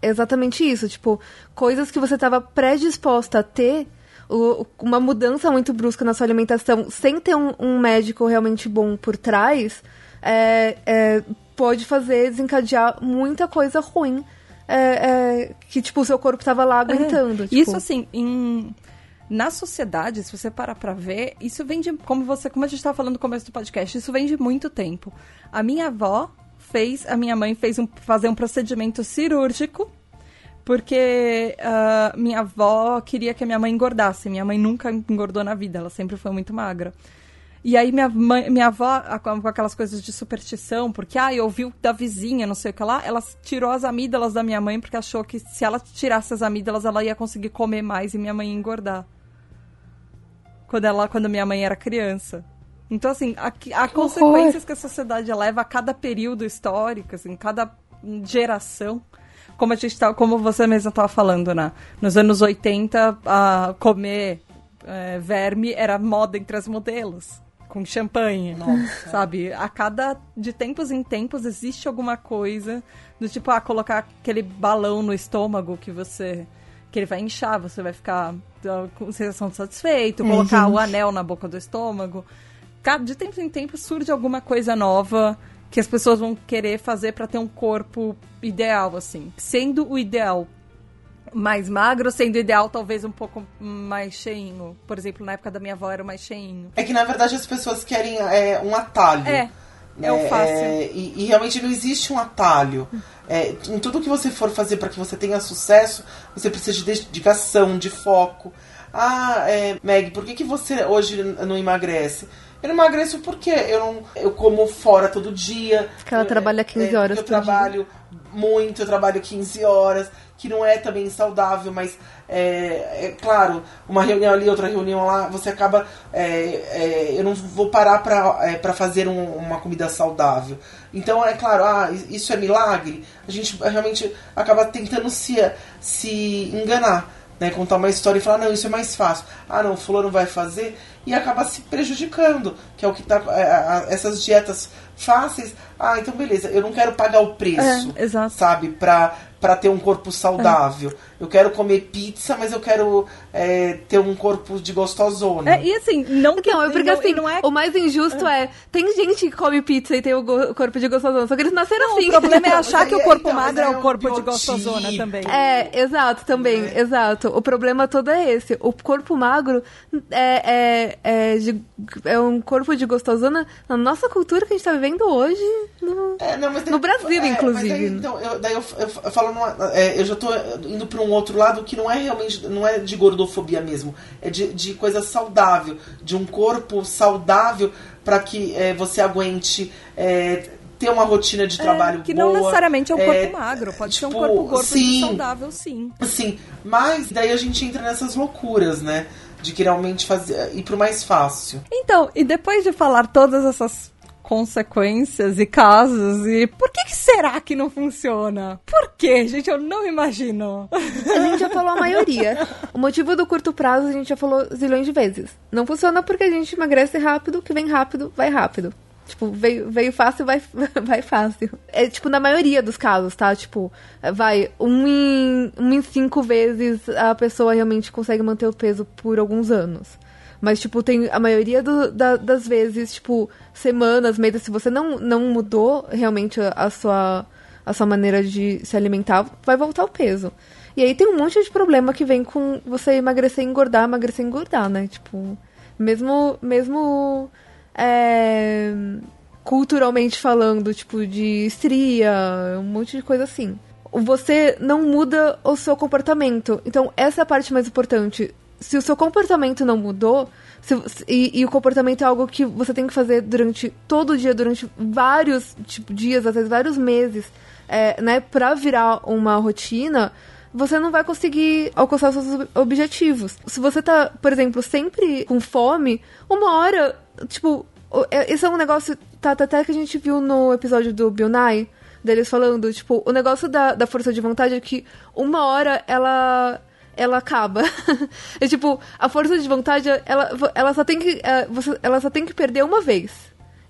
é exatamente isso. Tipo, coisas que você estava predisposta a ter, o, uma mudança muito brusca na sua alimentação, sem ter um, um médico realmente bom por trás, é, é, pode fazer desencadear muita coisa ruim é, é, que, tipo, o seu corpo tava lá aguentando. Tipo. Isso assim, em na sociedade, se você parar pra ver, isso vem de, como você, como a gente estava falando no começo do podcast, isso vem de muito tempo. A minha avó fez, a minha mãe fez um, fazer um procedimento cirúrgico, porque uh, minha avó queria que a minha mãe engordasse. Minha mãe nunca engordou na vida, ela sempre foi muito magra. E aí minha, mãe, minha avó, com aquelas coisas de superstição, porque, ah, ouviu da vizinha, não sei o que lá, ela tirou as amígdalas da minha mãe porque achou que se ela tirasse as amígdalas, ela ia conseguir comer mais e minha mãe ia engordar quando ela quando minha mãe era criança. Então, assim, a, a consequências que a sociedade leva a cada período histórico, assim, cada geração. Como a gente tá, como você mesma estava falando, né? Nos anos 80, a comer é, verme era moda entre as modelos. Com champanhe, Nossa. sabe? A cada. De tempos em tempos existe alguma coisa do tipo, ah, colocar aquele balão no estômago que você que ele vai inchar, você vai ficar com sensação de satisfeito, é, colocar gente. o anel na boca do estômago. De tempo em tempo surge alguma coisa nova que as pessoas vão querer fazer para ter um corpo ideal, assim. Sendo o ideal mais magro, sendo ideal talvez um pouco mais cheinho. Por exemplo, na época da minha avó era mais cheinho. É que na verdade as pessoas querem é, um atalho. É. É, o fácil. É, e, e, realmente não existe um atalho. É, em tudo que você for fazer para que você tenha sucesso, você precisa de dedicação, de foco. Ah, é, Meg, por que, que você hoje não emagrece? Eu não emagreço porque eu não eu como fora todo dia. Que ela trabalha 15 é, horas Eu trabalho dia. muito, eu trabalho 15 horas, que não é também saudável, mas é, é, claro, uma reunião ali, outra reunião lá, você acaba. É, é, eu não vou parar para é, fazer um, uma comida saudável. Então, é claro, ah, isso é milagre. A gente realmente acaba tentando se, se enganar. Né, contar uma história e falar, não, isso é mais fácil. Ah, não, o fulano vai fazer e acaba se prejudicando, que é o que tá. É, essas dietas fáceis. Ah, então beleza, eu não quero pagar o preço, é, sabe, pra, pra ter um corpo saudável. É eu quero comer pizza, mas eu quero é, ter um corpo de gostosona. É, e assim, não que não, é porque não, assim, não é... o mais injusto é. é, tem gente que come pizza e tem o corpo de gostosona, só que eles nasceram não, assim. O problema é achar que o corpo então, magro é o corpo de gostosona também. É, exato, também, é. exato. O problema todo é esse. O corpo magro é, é, é, de, é um corpo de gostosona na nossa cultura que a gente tá vivendo hoje no, é, não, no Brasil, inclusive. Daí, então, eu, daí eu, eu, eu falo, numa, eu já tô indo pra um um outro lado que não é realmente não é de gordofobia mesmo, é de, de coisa saudável, de um corpo saudável para que é, você aguente é, ter uma rotina de é, trabalho é, que boa. não necessariamente é um corpo é, magro, pode tipo, ser um tipo, corpo gordo sim, saudável, sim. Sim, mas daí a gente entra nessas loucuras, né? De que realmente fazer ir pro mais fácil. Então, e depois de falar todas essas consequências e casos. E por que, que, será que não funciona? Por que, gente? Eu não imagino. A gente já falou a maioria. O motivo do curto prazo a gente já falou zilhões de vezes. Não funciona porque a gente emagrece rápido, que vem rápido, vai rápido. Tipo, veio, veio fácil, vai, vai fácil. É, tipo, na maioria dos casos, tá? Tipo, vai, um em, um em cinco vezes a pessoa realmente consegue manter o peso por alguns anos. Mas, tipo, tem a maioria do, da, das vezes, tipo, semanas, meses, se você não, não mudou realmente a, sua, a sua maneira de se alimentar, vai voltar o peso. E aí tem um monte de problema que vem com você emagrecer, engordar, emagrecer, engordar, né? Tipo, mesmo, mesmo é, culturalmente falando, tipo, de estria, um monte de coisa assim. Você não muda o seu comportamento. Então, essa é a parte mais importante se o seu comportamento não mudou, se, e, e, o comportamento é algo que você tem que fazer durante todo o dia, durante vários tipo, dias, às vezes vários meses, é, né, pra virar uma rotina, você não vai conseguir alcançar seus objetivos. Se você tá, por exemplo, sempre com fome, uma hora, tipo, é, esse é um negócio, tá, tá, até que a gente viu no episódio do Bill Nye, deles falando, tipo, o negócio da, da força de vontade é que uma hora ela ela acaba. é tipo, a força de vontade, ela, ela, só tem que, é, ela só tem que perder uma vez.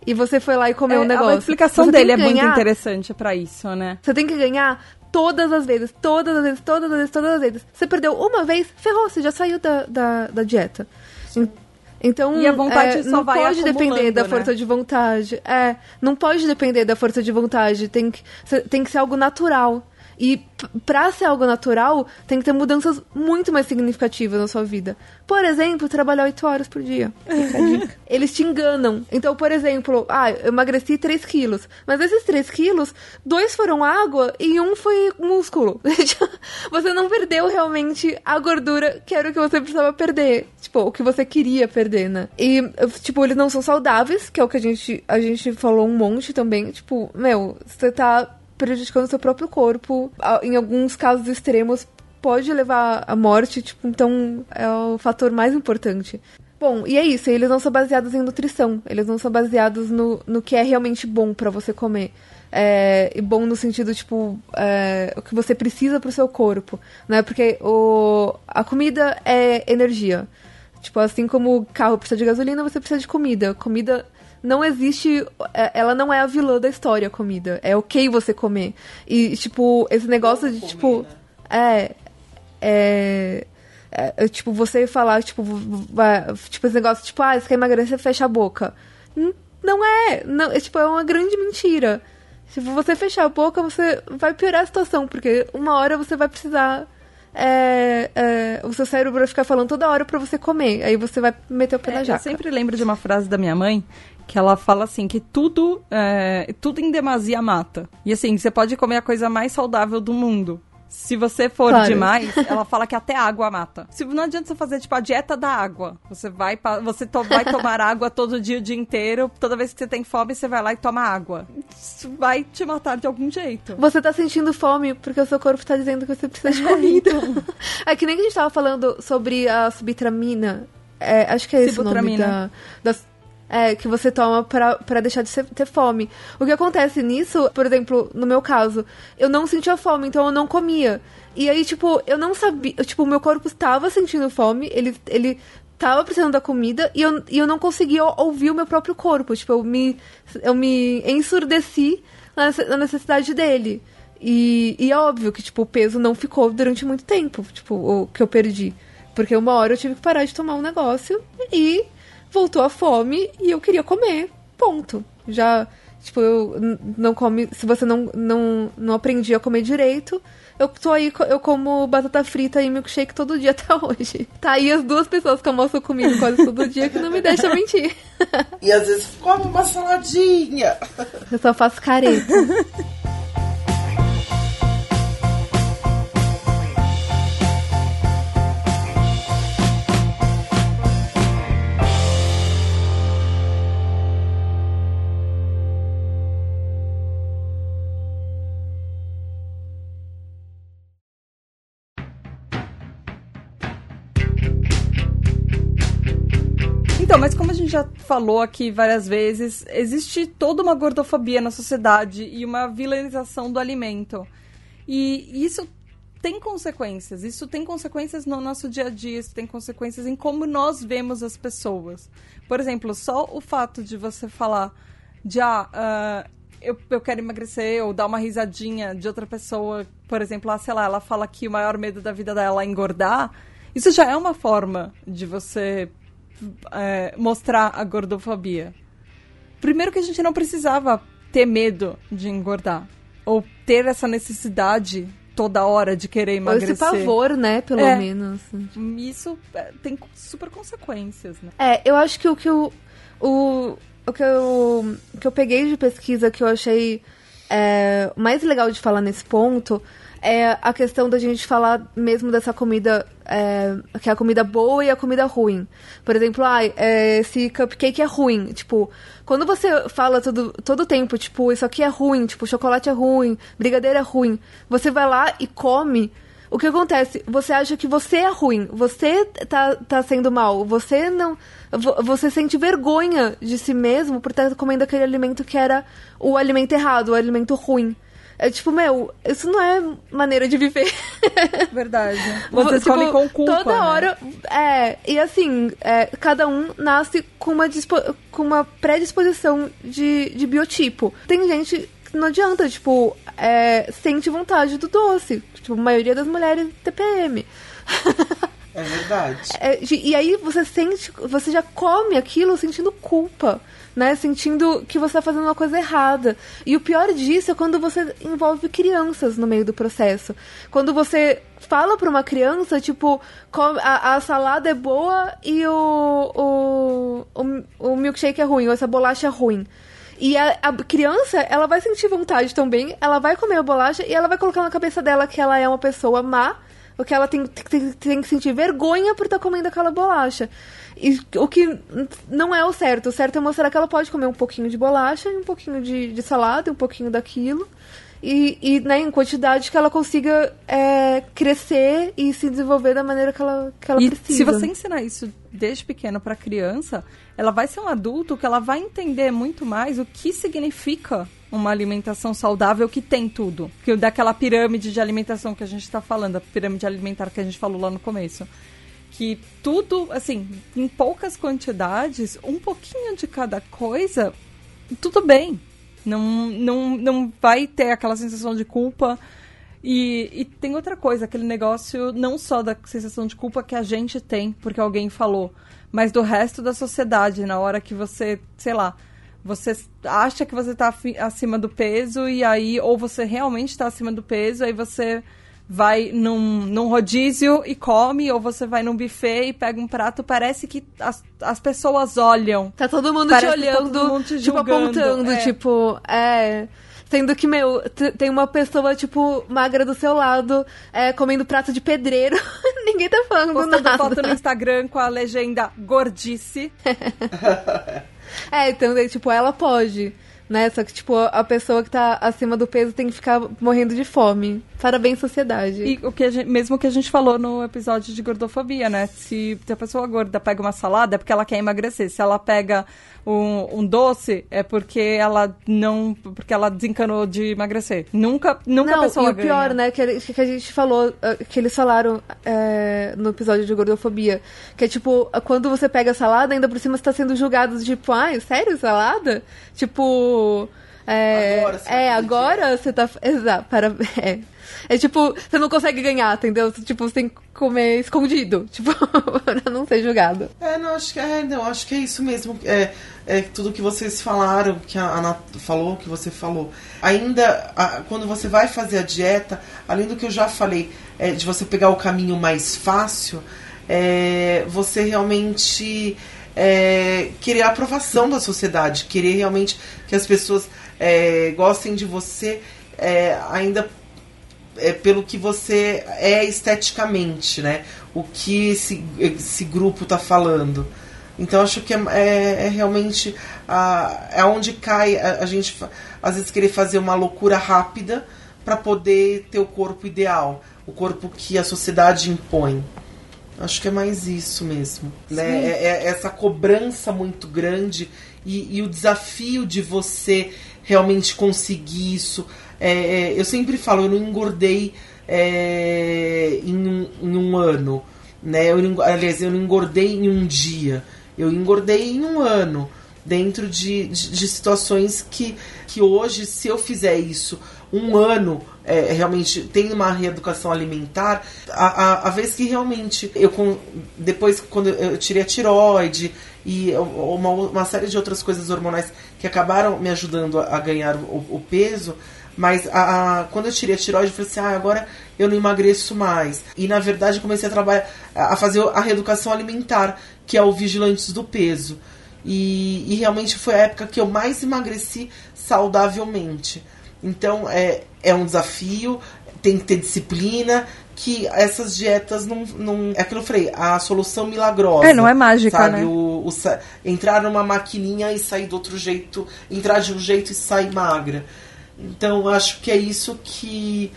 E você foi lá e comeu é, um negócio. A explicação você dele é ganhar, muito interessante para isso, né? Você tem que ganhar todas as vezes, todas as vezes, todas as vezes, todas as vezes. Você perdeu uma vez, ferrou, você já saiu da, da, da dieta. Então, e a vontade é, só não vai pode depender da né? força de vontade. É, não pode depender da força de vontade. Tem que, tem que ser algo natural. E pra ser algo natural, tem que ter mudanças muito mais significativas na sua vida. Por exemplo, trabalhar 8 horas por dia. Eles te enganam. Então, por exemplo, ah, eu emagreci 3 quilos. Mas esses 3 quilos, dois foram água e um foi músculo. você não perdeu realmente a gordura que era o que você precisava perder. Tipo, o que você queria perder, né? E, tipo, eles não são saudáveis, que é o que a gente, a gente falou um monte também. Tipo, meu, você tá prejudicando seu próprio corpo. Em alguns casos extremos, pode levar à morte, tipo, então é o fator mais importante. Bom, e é isso, eles não são baseados em nutrição, eles não são baseados no, no que é realmente bom para você comer. É, e bom no sentido, tipo, é, o que você precisa pro seu corpo, né? Porque o, a comida é energia. Tipo, assim como o carro precisa de gasolina, você precisa de comida. Comida não existe. É, ela não é a vilã da história, a comida. É ok você comer. E, tipo, esse negócio de, tipo. Né? É, é. É, tipo, você falar, tipo, tipo, esse negócio, tipo, ah, você quer emagrecer, fecha a boca. Não é, não, é, tipo, é uma grande mentira. Se você fechar a boca, você vai piorar a situação, porque uma hora você vai precisar é, é, o seu cérebro vai ficar falando toda hora para você comer. Aí você vai meter o pé na é, jaca. Eu sempre lembro de uma frase da minha mãe que ela fala assim que tudo é, tudo em demasia mata. E assim, você pode comer a coisa mais saudável do mundo. Se você for claro. demais, ela fala que até água mata. Se não adianta você fazer tipo a dieta da água. Você vai você to vai tomar água todo dia o dia inteiro. Toda vez que você tem fome, você vai lá e toma água. Isso vai te matar de algum jeito. Você tá sentindo fome porque o seu corpo tá dizendo que você precisa de comida. Então. é que nem que a gente tava falando sobre a subitramina. É, acho que é esse o nome da, da é, que você toma para deixar de ter fome. O que acontece nisso, por exemplo, no meu caso, eu não sentia fome, então eu não comia. E aí, tipo, eu não sabia. Tipo, o meu corpo estava sentindo fome, ele, ele tava precisando da comida e eu, e eu não conseguia ouvir o meu próprio corpo. Tipo, eu me, eu me ensurdeci na necessidade dele. E, e é óbvio que, tipo, o peso não ficou durante muito tempo, tipo, o que eu perdi. Porque uma hora eu tive que parar de tomar um negócio e voltou a fome e eu queria comer. Ponto. Já, tipo, eu não come. Se você não, não, não aprendi a comer direito, eu tô aí, eu como batata frita e milkshake todo dia até hoje. Tá aí as duas pessoas que almoçam comigo quase todo dia que não me deixam mentir. E às vezes come uma saladinha. Eu só faço careta. Então, mas como a gente já falou aqui várias vezes, existe toda uma gordofobia na sociedade e uma vilanização do alimento. E isso tem consequências. Isso tem consequências no nosso dia a dia, isso tem consequências em como nós vemos as pessoas. Por exemplo, só o fato de você falar de ah, uh, eu, eu quero emagrecer, ou dar uma risadinha de outra pessoa, por exemplo, ah, sei lá, ela fala que o maior medo da vida dela é engordar. Isso já é uma forma de você é, mostrar a gordofobia. Primeiro que a gente não precisava ter medo de engordar. Ou ter essa necessidade toda hora de querer emagrecer. Esse pavor, né, pelo é, menos. Isso é, tem super consequências, né? É, eu acho que o que o, o, o que eu, que eu peguei de pesquisa que eu achei é, mais legal de falar nesse ponto é a questão da gente falar mesmo dessa comida, é, que é a comida boa e a comida ruim. Por exemplo, ah, é, esse cupcake é ruim. Tipo, quando você fala todo, todo tempo, tipo, isso aqui é ruim, tipo, chocolate é ruim, brigadeiro é ruim, você vai lá e come. O que acontece? Você acha que você é ruim, você tá, tá sendo mal, você não. Você sente vergonha de si mesmo por estar comendo aquele alimento que era o alimento errado, o alimento ruim. É tipo, meu, isso não é maneira de viver. Verdade. Você tipo, come com culpa. Toda né? hora. É, e assim, é, cada um nasce com uma, com uma predisposição de, de biotipo. Tem gente que não adianta, tipo, é, sente vontade do doce. Tipo, a maioria das mulheres TPM. É verdade. É, e aí você sente, você já come aquilo sentindo culpa né? Sentindo que você está fazendo uma coisa errada. E o pior disso é quando você envolve crianças no meio do processo. Quando você fala para uma criança, tipo, a, a, salada é boa e o, o, o, o milkshake é ruim, ou essa bolacha é ruim. E a, a, criança, ela vai sentir vontade também, ela vai comer a bolacha e ela vai colocar na cabeça dela que ela é uma pessoa má, ou que ela tem, tem, tem que sentir vergonha por estar tá comendo aquela bolacha. E, o que não é o certo. O certo é mostrar que ela pode comer um pouquinho de bolacha, um pouquinho de, de salada, um pouquinho daquilo. E, e né, em quantidade que ela consiga é, crescer e se desenvolver da maneira que ela, que ela e precisa. Se você ensinar isso desde pequeno para criança, ela vai ser um adulto que ela vai entender muito mais o que significa uma alimentação saudável que tem tudo. Que daquela pirâmide de alimentação que a gente está falando, a pirâmide alimentar que a gente falou lá no começo que tudo, assim, em poucas quantidades, um pouquinho de cada coisa, tudo bem. Não, não, não vai ter aquela sensação de culpa. E, e tem outra coisa, aquele negócio não só da sensação de culpa que a gente tem porque alguém falou, mas do resto da sociedade, na hora que você, sei lá, você acha que você está acima do peso e aí, ou você realmente está acima do peso, aí você vai num, num rodízio e come, ou você vai num buffet e pega um prato, parece que as, as pessoas olham. Tá todo mundo te olhando, tá mundo te tipo, apontando, é. tipo, é. Sendo que, meu, tem uma pessoa, tipo, magra do seu lado, é, comendo prato de pedreiro. Ninguém tá falando Postando nada. foto no Instagram com a legenda gordice. é, então, tipo, ela pode né? Só que, tipo, a pessoa que tá acima do peso tem que ficar morrendo de fome. Parabéns, sociedade. E o que gente, mesmo que a gente falou no episódio de gordofobia, né? Se a pessoa gorda pega uma salada, é porque ela quer emagrecer. Se ela pega um, um, doce, é porque ela não. porque ela desencanou de emagrecer. Nunca, nunca não, a pessoa e o ganha. pior, né, que, que a gente falou, ah, que eles falaram é, no episódio de gordofobia, que é tipo, quando você pega salada, ainda por cima você tá sendo julgado, tipo, ai, sério, salada? Tipo. É, agora você, é, agora você tá. Exato, para. É. É tipo, você não consegue ganhar, entendeu? Tipo, você tem que comer escondido, tipo, pra não ser julgado. É, não, acho que é, não, acho que é isso mesmo. É, é tudo que vocês falaram, que a Ana falou, que você falou. Ainda, a, quando você vai fazer a dieta, além do que eu já falei, é, de você pegar o caminho mais fácil, é, você realmente é, querer a aprovação da sociedade, querer realmente que as pessoas é, gostem de você é, ainda é, pelo que você é esteticamente, né? O que esse, esse grupo está falando. Então acho que é, é, é realmente a, é onde cai a, a, gente às vezes querer fazer uma loucura rápida para poder ter o corpo ideal, o corpo que a sociedade impõe. Acho que é mais isso mesmo. Né? É, é, essa cobrança muito grande e, e, o desafio de você realmente conseguir isso. É, é eu sempre falo, eu não engordei é, em um, em, um, ano. Né? Eu, aliás, eu não engordei em um dia. Eu engordei em um ano. Dentro de, de, de situações que, que hoje, se eu fizer isso um ano é, realmente tem uma reeducação alimentar, a, a, a, vez que realmente eu depois quando eu tirei a tiroide e uma, uma série de outras coisas hormonais que acabaram me ajudando a, a ganhar o, o, peso, mas a, a, quando eu tirei a tiroide, eu falei assim, ah, agora eu não emagreço mais. E na verdade comecei a trabalhar, a fazer a reeducação alimentar, que é o Vigilantes do Peso. E, e realmente foi a época que eu mais emagreci saudavelmente. Então é, é um desafio, tem que ter disciplina, que essas dietas não. não é aquilo que eu falei, a solução milagrosa. É, não é mágica, sabe? né? O, o, entrar numa maquininha e sair do outro jeito, entrar de um jeito e sair magra. Então acho que é isso que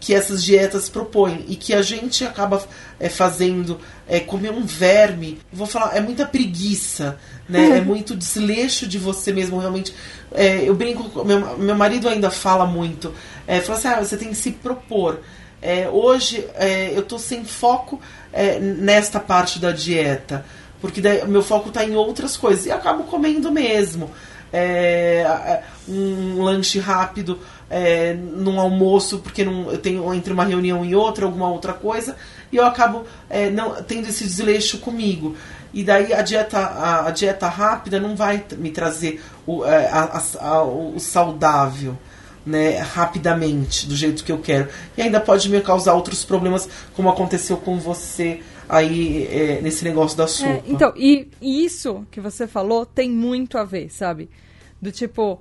que essas dietas propõem e que a gente acaba é, fazendo é, comer um verme. Vou falar, é muita preguiça, né? é muito desleixo de você mesmo, realmente. É, eu brinco, meu, meu marido ainda fala muito. É, fala assim, ah, você tem que se propor. É, hoje é, eu tô sem foco é, nesta parte da dieta, porque daí, meu foco está em outras coisas e acabo comendo mesmo. é, um lanche rápido é, num almoço, porque não, eu tenho entre uma reunião e outra, alguma outra coisa, e eu acabo é, não tendo esse desleixo comigo. E daí a dieta, a, a dieta rápida não vai me trazer o, é, a, a, o saudável. Né, rapidamente, do jeito que eu quero. E ainda pode me causar outros problemas, como aconteceu com você aí é, nesse negócio da sopa. É, então, e, e isso que você falou tem muito a ver, sabe? Do tipo,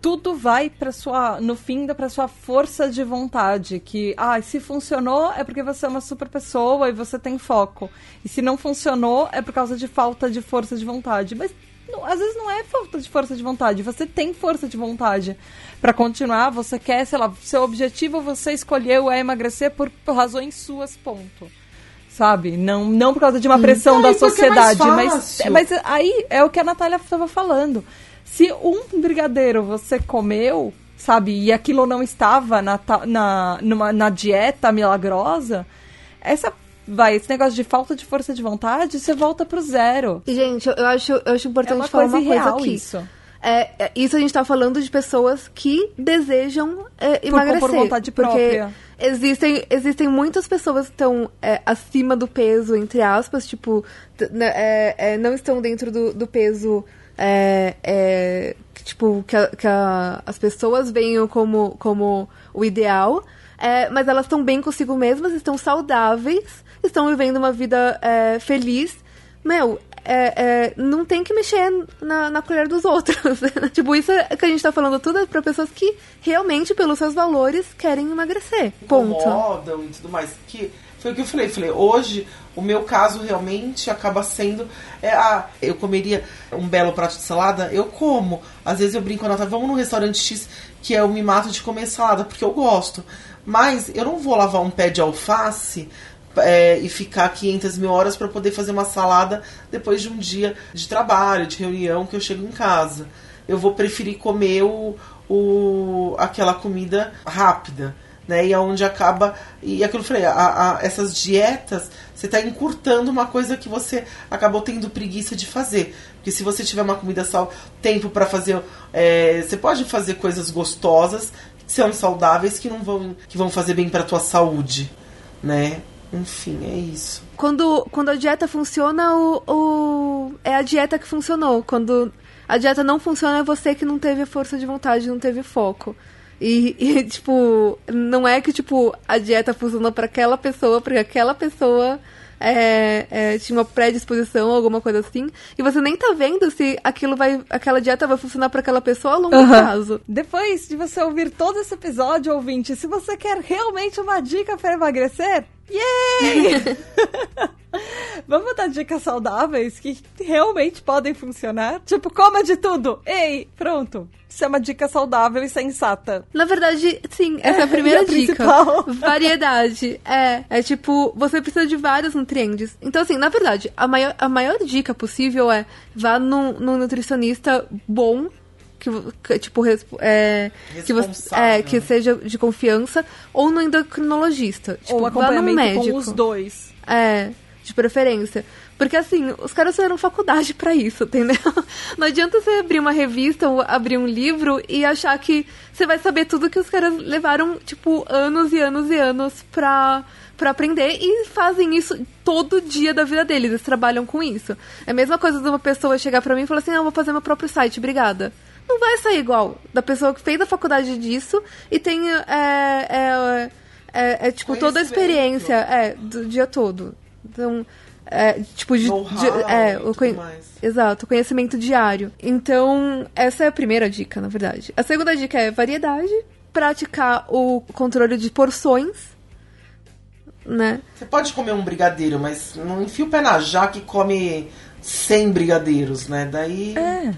tudo vai para sua no fim para sua força de vontade que ah se funcionou é porque você é uma super pessoa e você tem foco. E se não funcionou é por causa de falta de força de vontade. Mas não, às vezes não é falta de força de vontade você tem força de vontade para continuar você quer sei lá seu objetivo você escolheu é emagrecer por, por razões suas ponto. Sabe? Não, não por causa de uma pressão da é sociedade, é mas, mas aí é o que a Natália estava falando. Se um brigadeiro você comeu, sabe, e aquilo não estava na, na, numa, na dieta milagrosa, essa vai, esse negócio de falta de força de vontade, você volta pro zero. Gente, eu acho, eu acho importante é uma falar uma coisa aqui. Isso. É, é, isso a gente tá falando de pessoas que desejam é, emagrecer. Por, por vontade própria. Existem, existem muitas pessoas que estão é, acima do peso, entre aspas, tipo, né, é, é, não estão dentro do, do peso é, é, tipo, que, a, que a, as pessoas veem como, como o ideal, é, mas elas estão bem consigo mesmas, estão saudáveis, estão vivendo uma vida é, feliz. Meu, é, é, não tem que mexer na, na colher dos outros. tipo, isso que a gente tá falando tudo é pra pessoas que realmente, pelos seus valores, querem emagrecer. Ponto. Incomodam e tudo mais. Que foi o que eu falei. Falei, hoje o meu caso realmente acaba sendo. É, ah, eu comeria um belo prato de salada, eu como. Às vezes eu brinco, Nota, vamos no restaurante X que eu me mato de comer salada, porque eu gosto. Mas eu não vou lavar um pé de alface é, e ficar 500 mil horas para poder fazer uma salada depois de um dia de trabalho, de reunião que eu chego em casa. Eu vou preferir comer o, o, aquela comida rápida né? E aonde é acaba. E aquilo eu falei, a, a, essas dietas, você está encurtando uma coisa que você acabou tendo preguiça de fazer. Porque se você tiver uma comida sal, tempo para fazer. É, você pode fazer coisas gostosas, que são saudáveis, que não vão, que vão fazer bem para tua saúde, né? Enfim, é isso. Quando, quando a dieta funciona, o, o, é a dieta que funcionou. Quando a dieta não funciona, é você que não teve força de vontade, não teve foco. E, e, tipo, não é que, tipo, a dieta funciona para aquela pessoa, porque aquela pessoa é, é, tinha uma predisposição ou alguma coisa assim. E você nem tá vendo se aquilo vai, aquela dieta vai funcionar para aquela pessoa a longo uhum. prazo. Depois de você ouvir todo esse episódio, ouvinte, se você quer realmente uma dica para emagrecer, yay! Vamos dar dicas saudáveis que realmente podem funcionar? Tipo, coma de tudo! Ei, pronto! Isso é uma dica saudável e sensata. Na verdade, sim, essa é a primeira é dica. Principal. Variedade. É, é tipo, você precisa de vários nutrientes. Então, assim, na verdade, a maior, a maior dica possível é vá num, num nutricionista bom que, que, tipo é, que, você, é, que seja de confiança ou no endocrinologista tipo, ou acompanhamento médico. com os dois é de preferência. Porque assim, os caras fizeram faculdade para isso, entendeu? Não adianta você abrir uma revista ou abrir um livro e achar que você vai saber tudo que os caras levaram, tipo, anos e anos e anos pra, pra aprender e fazem isso todo dia da vida deles. Eles trabalham com isso. É a mesma coisa de uma pessoa chegar pra mim e falar assim: ah, eu vou fazer meu próprio site, obrigada. Não vai sair igual da pessoa que fez a faculdade disso e tem. É, é, é, é tipo, toda a experiência é, do dia todo. Então, é, tipo, de, de é, o conhe... Exato, conhecimento diário. Então, essa é a primeira dica, na verdade. A segunda dica é variedade, praticar o controle de porções, né? Você pode comer um brigadeiro, mas não enfia o pé na jaca e come 100 brigadeiros, né? Daí... É.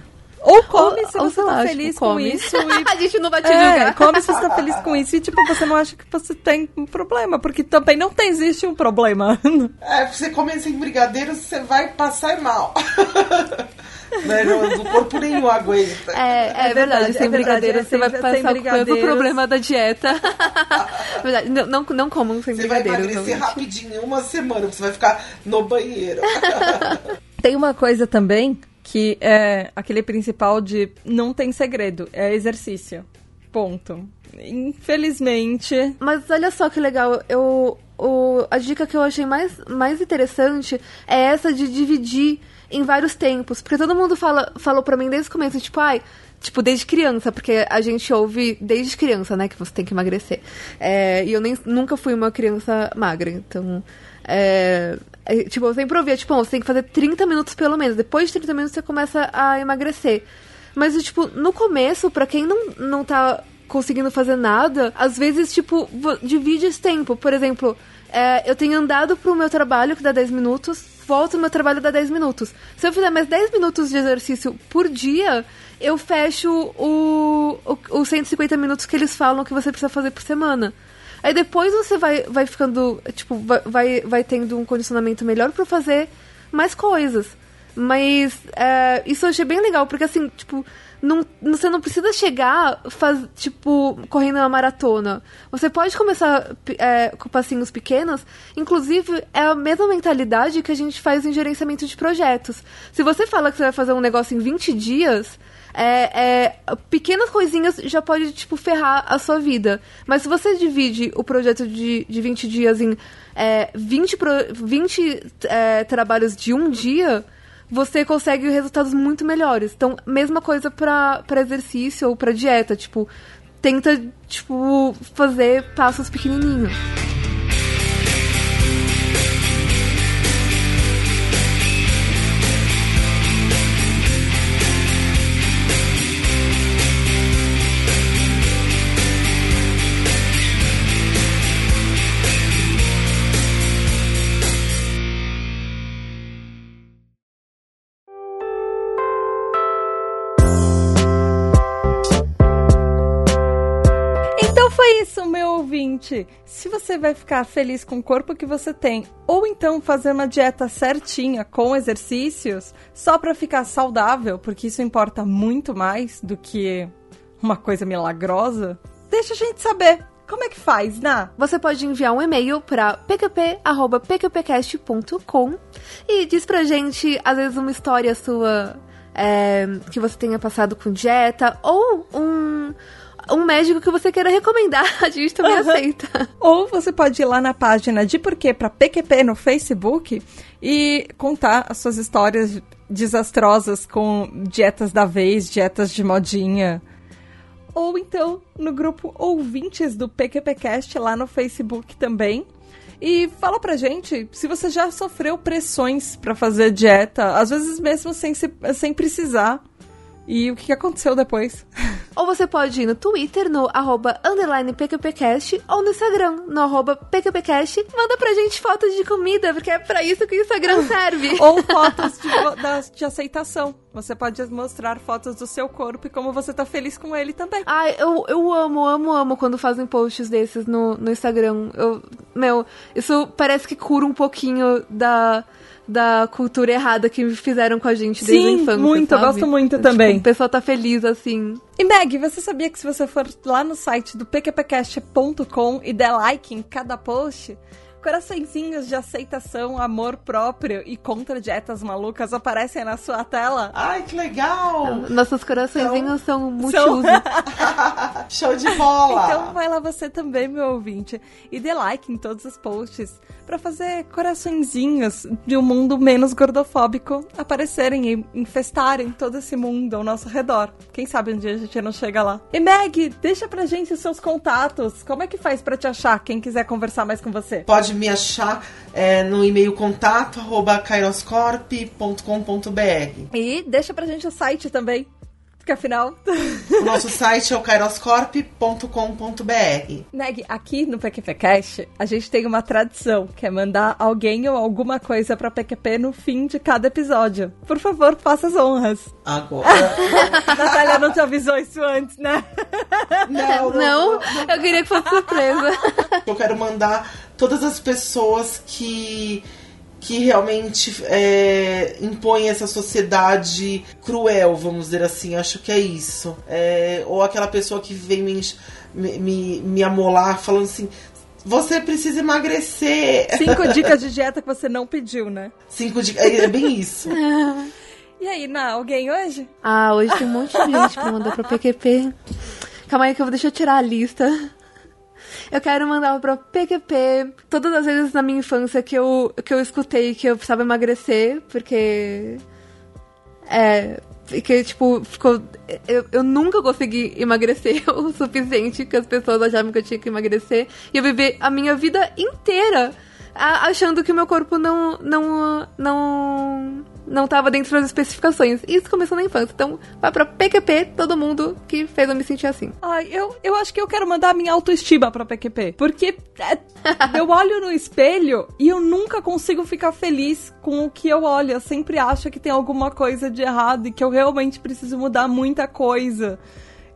Ou come se você tá feliz com isso. E... a gente não vai te é, julgar. come se você tá feliz com isso e, tipo, você não acha que você tem um problema. Porque também não tem, existe um problema. É, você comer sem brigadeiro, você vai passar mal. né? O corpo nenhum aguenta. É, é, é verdade, sem é brigadeiro você vai passar o problema da dieta. verdade, não, não, não comam sem você brigadeiro. Você vai emagrecer rapidinho, em uma semana, você vai ficar no banheiro. Tem uma coisa também que é aquele principal de não tem segredo, é exercício. Ponto. Infelizmente. Mas olha só que legal, eu. O, a dica que eu achei mais, mais interessante é essa de dividir em vários tempos. Porque todo mundo fala, falou pra mim desde o começo, tipo, ai, tipo, desde criança, porque a gente ouve desde criança, né, que você tem que emagrecer. É, e eu nem, nunca fui uma criança magra, então. É, tipo, eu sempre ouvia, tipo, você tem que fazer 30 minutos pelo menos. Depois de 30 minutos você começa a emagrecer. Mas, tipo, no começo, pra quem não, não tá conseguindo fazer nada, às vezes, tipo, divide esse tempo. Por exemplo, é, eu tenho andado pro meu trabalho, que dá 10 minutos, volto ao meu trabalho, dá 10 minutos. Se eu fizer mais 10 minutos de exercício por dia, eu fecho os 150 minutos que eles falam que você precisa fazer por semana. Aí depois você vai, vai ficando, tipo, vai, vai, tendo um condicionamento melhor para fazer mais coisas. Mas é, isso eu achei bem legal, porque assim, tipo, não, você não precisa chegar, faz, tipo, correndo uma maratona. Você pode começar é, com passinhos pequenos. Inclusive, é a mesma mentalidade que a gente faz em gerenciamento de projetos. Se você fala que você vai fazer um negócio em 20 dias, é, é, pequenas coisinhas já pode, tipo, ferrar a sua vida. Mas se você divide o projeto de, de 20 dias em é, 20, pro, 20 é, trabalhos de um dia você consegue resultados muito melhores. Então, mesma coisa para exercício ou para dieta, tipo, tenta tipo fazer passos pequenininhos. Ouvinte, se você vai ficar feliz com o corpo que você tem, ou então fazer uma dieta certinha com exercícios, só para ficar saudável, porque isso importa muito mais do que uma coisa milagrosa, deixa a gente saber. Como é que faz, Ná? Você pode enviar um e-mail para pqp.pqpcast.com e diz pra gente, às vezes, uma história sua é, que você tenha passado com dieta ou um um médico que você queira recomendar, a gente também aceita. Ou você pode ir lá na página de Porquê para PQP no Facebook e contar as suas histórias desastrosas com dietas da vez, dietas de modinha. Ou então no grupo Ouvintes do PQPcast lá no Facebook também. E fala pra gente se você já sofreu pressões para fazer dieta, às vezes mesmo sem, se, sem precisar. E o que aconteceu depois? Ou você pode ir no Twitter, no arroba underline PQPcast, ou no Instagram, no arroba PQPcast. Manda pra gente fotos de comida, porque é pra isso que o Instagram serve. ou fotos de, de aceitação. Você pode mostrar fotos do seu corpo e como você tá feliz com ele também. Ai, eu, eu amo, amo, amo quando fazem posts desses no, no Instagram. Eu, meu, isso parece que cura um pouquinho da da cultura errada que fizeram com a gente desde Sim, a infância. Muito, sabe? eu gosto muito tipo, também. O pessoal tá feliz assim. E Meg, você sabia que se você for lá no site do pqpcast.com e der like em cada post, coraçõezinhos de aceitação, amor próprio e contra dietas malucas aparecem na sua tela. Ai, que legal! Nossos coraçõezinhos são, são multiuso. Show de bola! Então vai lá você também, meu ouvinte, e dê like em todos os posts para fazer coraçõezinhos de um mundo menos gordofóbico aparecerem e infestarem todo esse mundo ao nosso redor. Quem sabe um dia a gente não chega lá. E Meg, deixa pra gente os seus contatos. Como é que faz para te achar quem quiser conversar mais com você? Pode me achar é, no e-mail contato arroba kairoscorp.com.br. E deixa pra gente o site também. Porque afinal. O nosso site é o kairoscorp.com.br. Neg, aqui no PQPcast, a gente tem uma tradição, que é mandar alguém ou alguma coisa pra PQP no fim de cada episódio. Por favor, faça as honras. Agora. Natália não te avisou isso antes, né? Não, não, não, não, eu queria que fosse surpresa. Eu quero mandar todas as pessoas que que realmente é, impõe essa sociedade cruel, vamos dizer assim. Acho que é isso. É, ou aquela pessoa que vem me, me, me amolar falando assim. Você precisa emagrecer. Cinco dicas de dieta que você não pediu, né? Cinco dicas. É bem isso. E aí, na alguém hoje? Ah, hoje tem um monte de gente pra mandar pro PQP. Calma aí que eu vou deixa eu tirar a lista. Eu quero mandar pro PQP todas as vezes na minha infância que eu, que eu escutei que eu precisava emagrecer, porque. É. Que, tipo, ficou. Eu, eu nunca consegui emagrecer o suficiente que as pessoas achavam que eu tinha que emagrecer. E eu vivi a minha vida inteira achando que o meu corpo não. não. não não tava dentro das especificações. Isso começou na infância. Então, vai pra PQP, todo mundo que fez eu me sentir assim. Ai, eu, eu acho que eu quero mandar minha autoestima pra PQP. Porque é, eu olho no espelho e eu nunca consigo ficar feliz com o que eu olho. Eu sempre acho que tem alguma coisa de errado e que eu realmente preciso mudar muita coisa.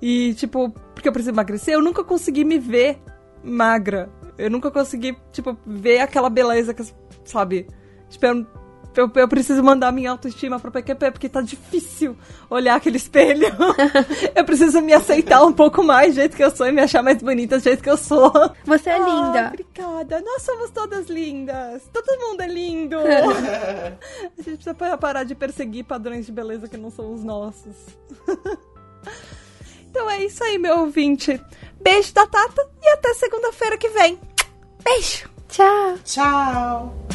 E, tipo, porque eu preciso emagrecer, eu nunca consegui me ver magra. Eu nunca consegui, tipo, ver aquela beleza que, sabe? Tipo, eu eu, eu preciso mandar minha autoestima pro PQP, porque tá difícil olhar aquele espelho. eu preciso me aceitar um pouco mais do jeito que eu sou e me achar mais bonita do jeito que eu sou. Você é ah, linda. Obrigada. Nós somos todas lindas. Todo mundo é lindo. A gente precisa parar de perseguir padrões de beleza que não são os nossos. então é isso aí, meu ouvinte. Beijo da Tata e até segunda-feira que vem. Beijo. Tchau. Tchau.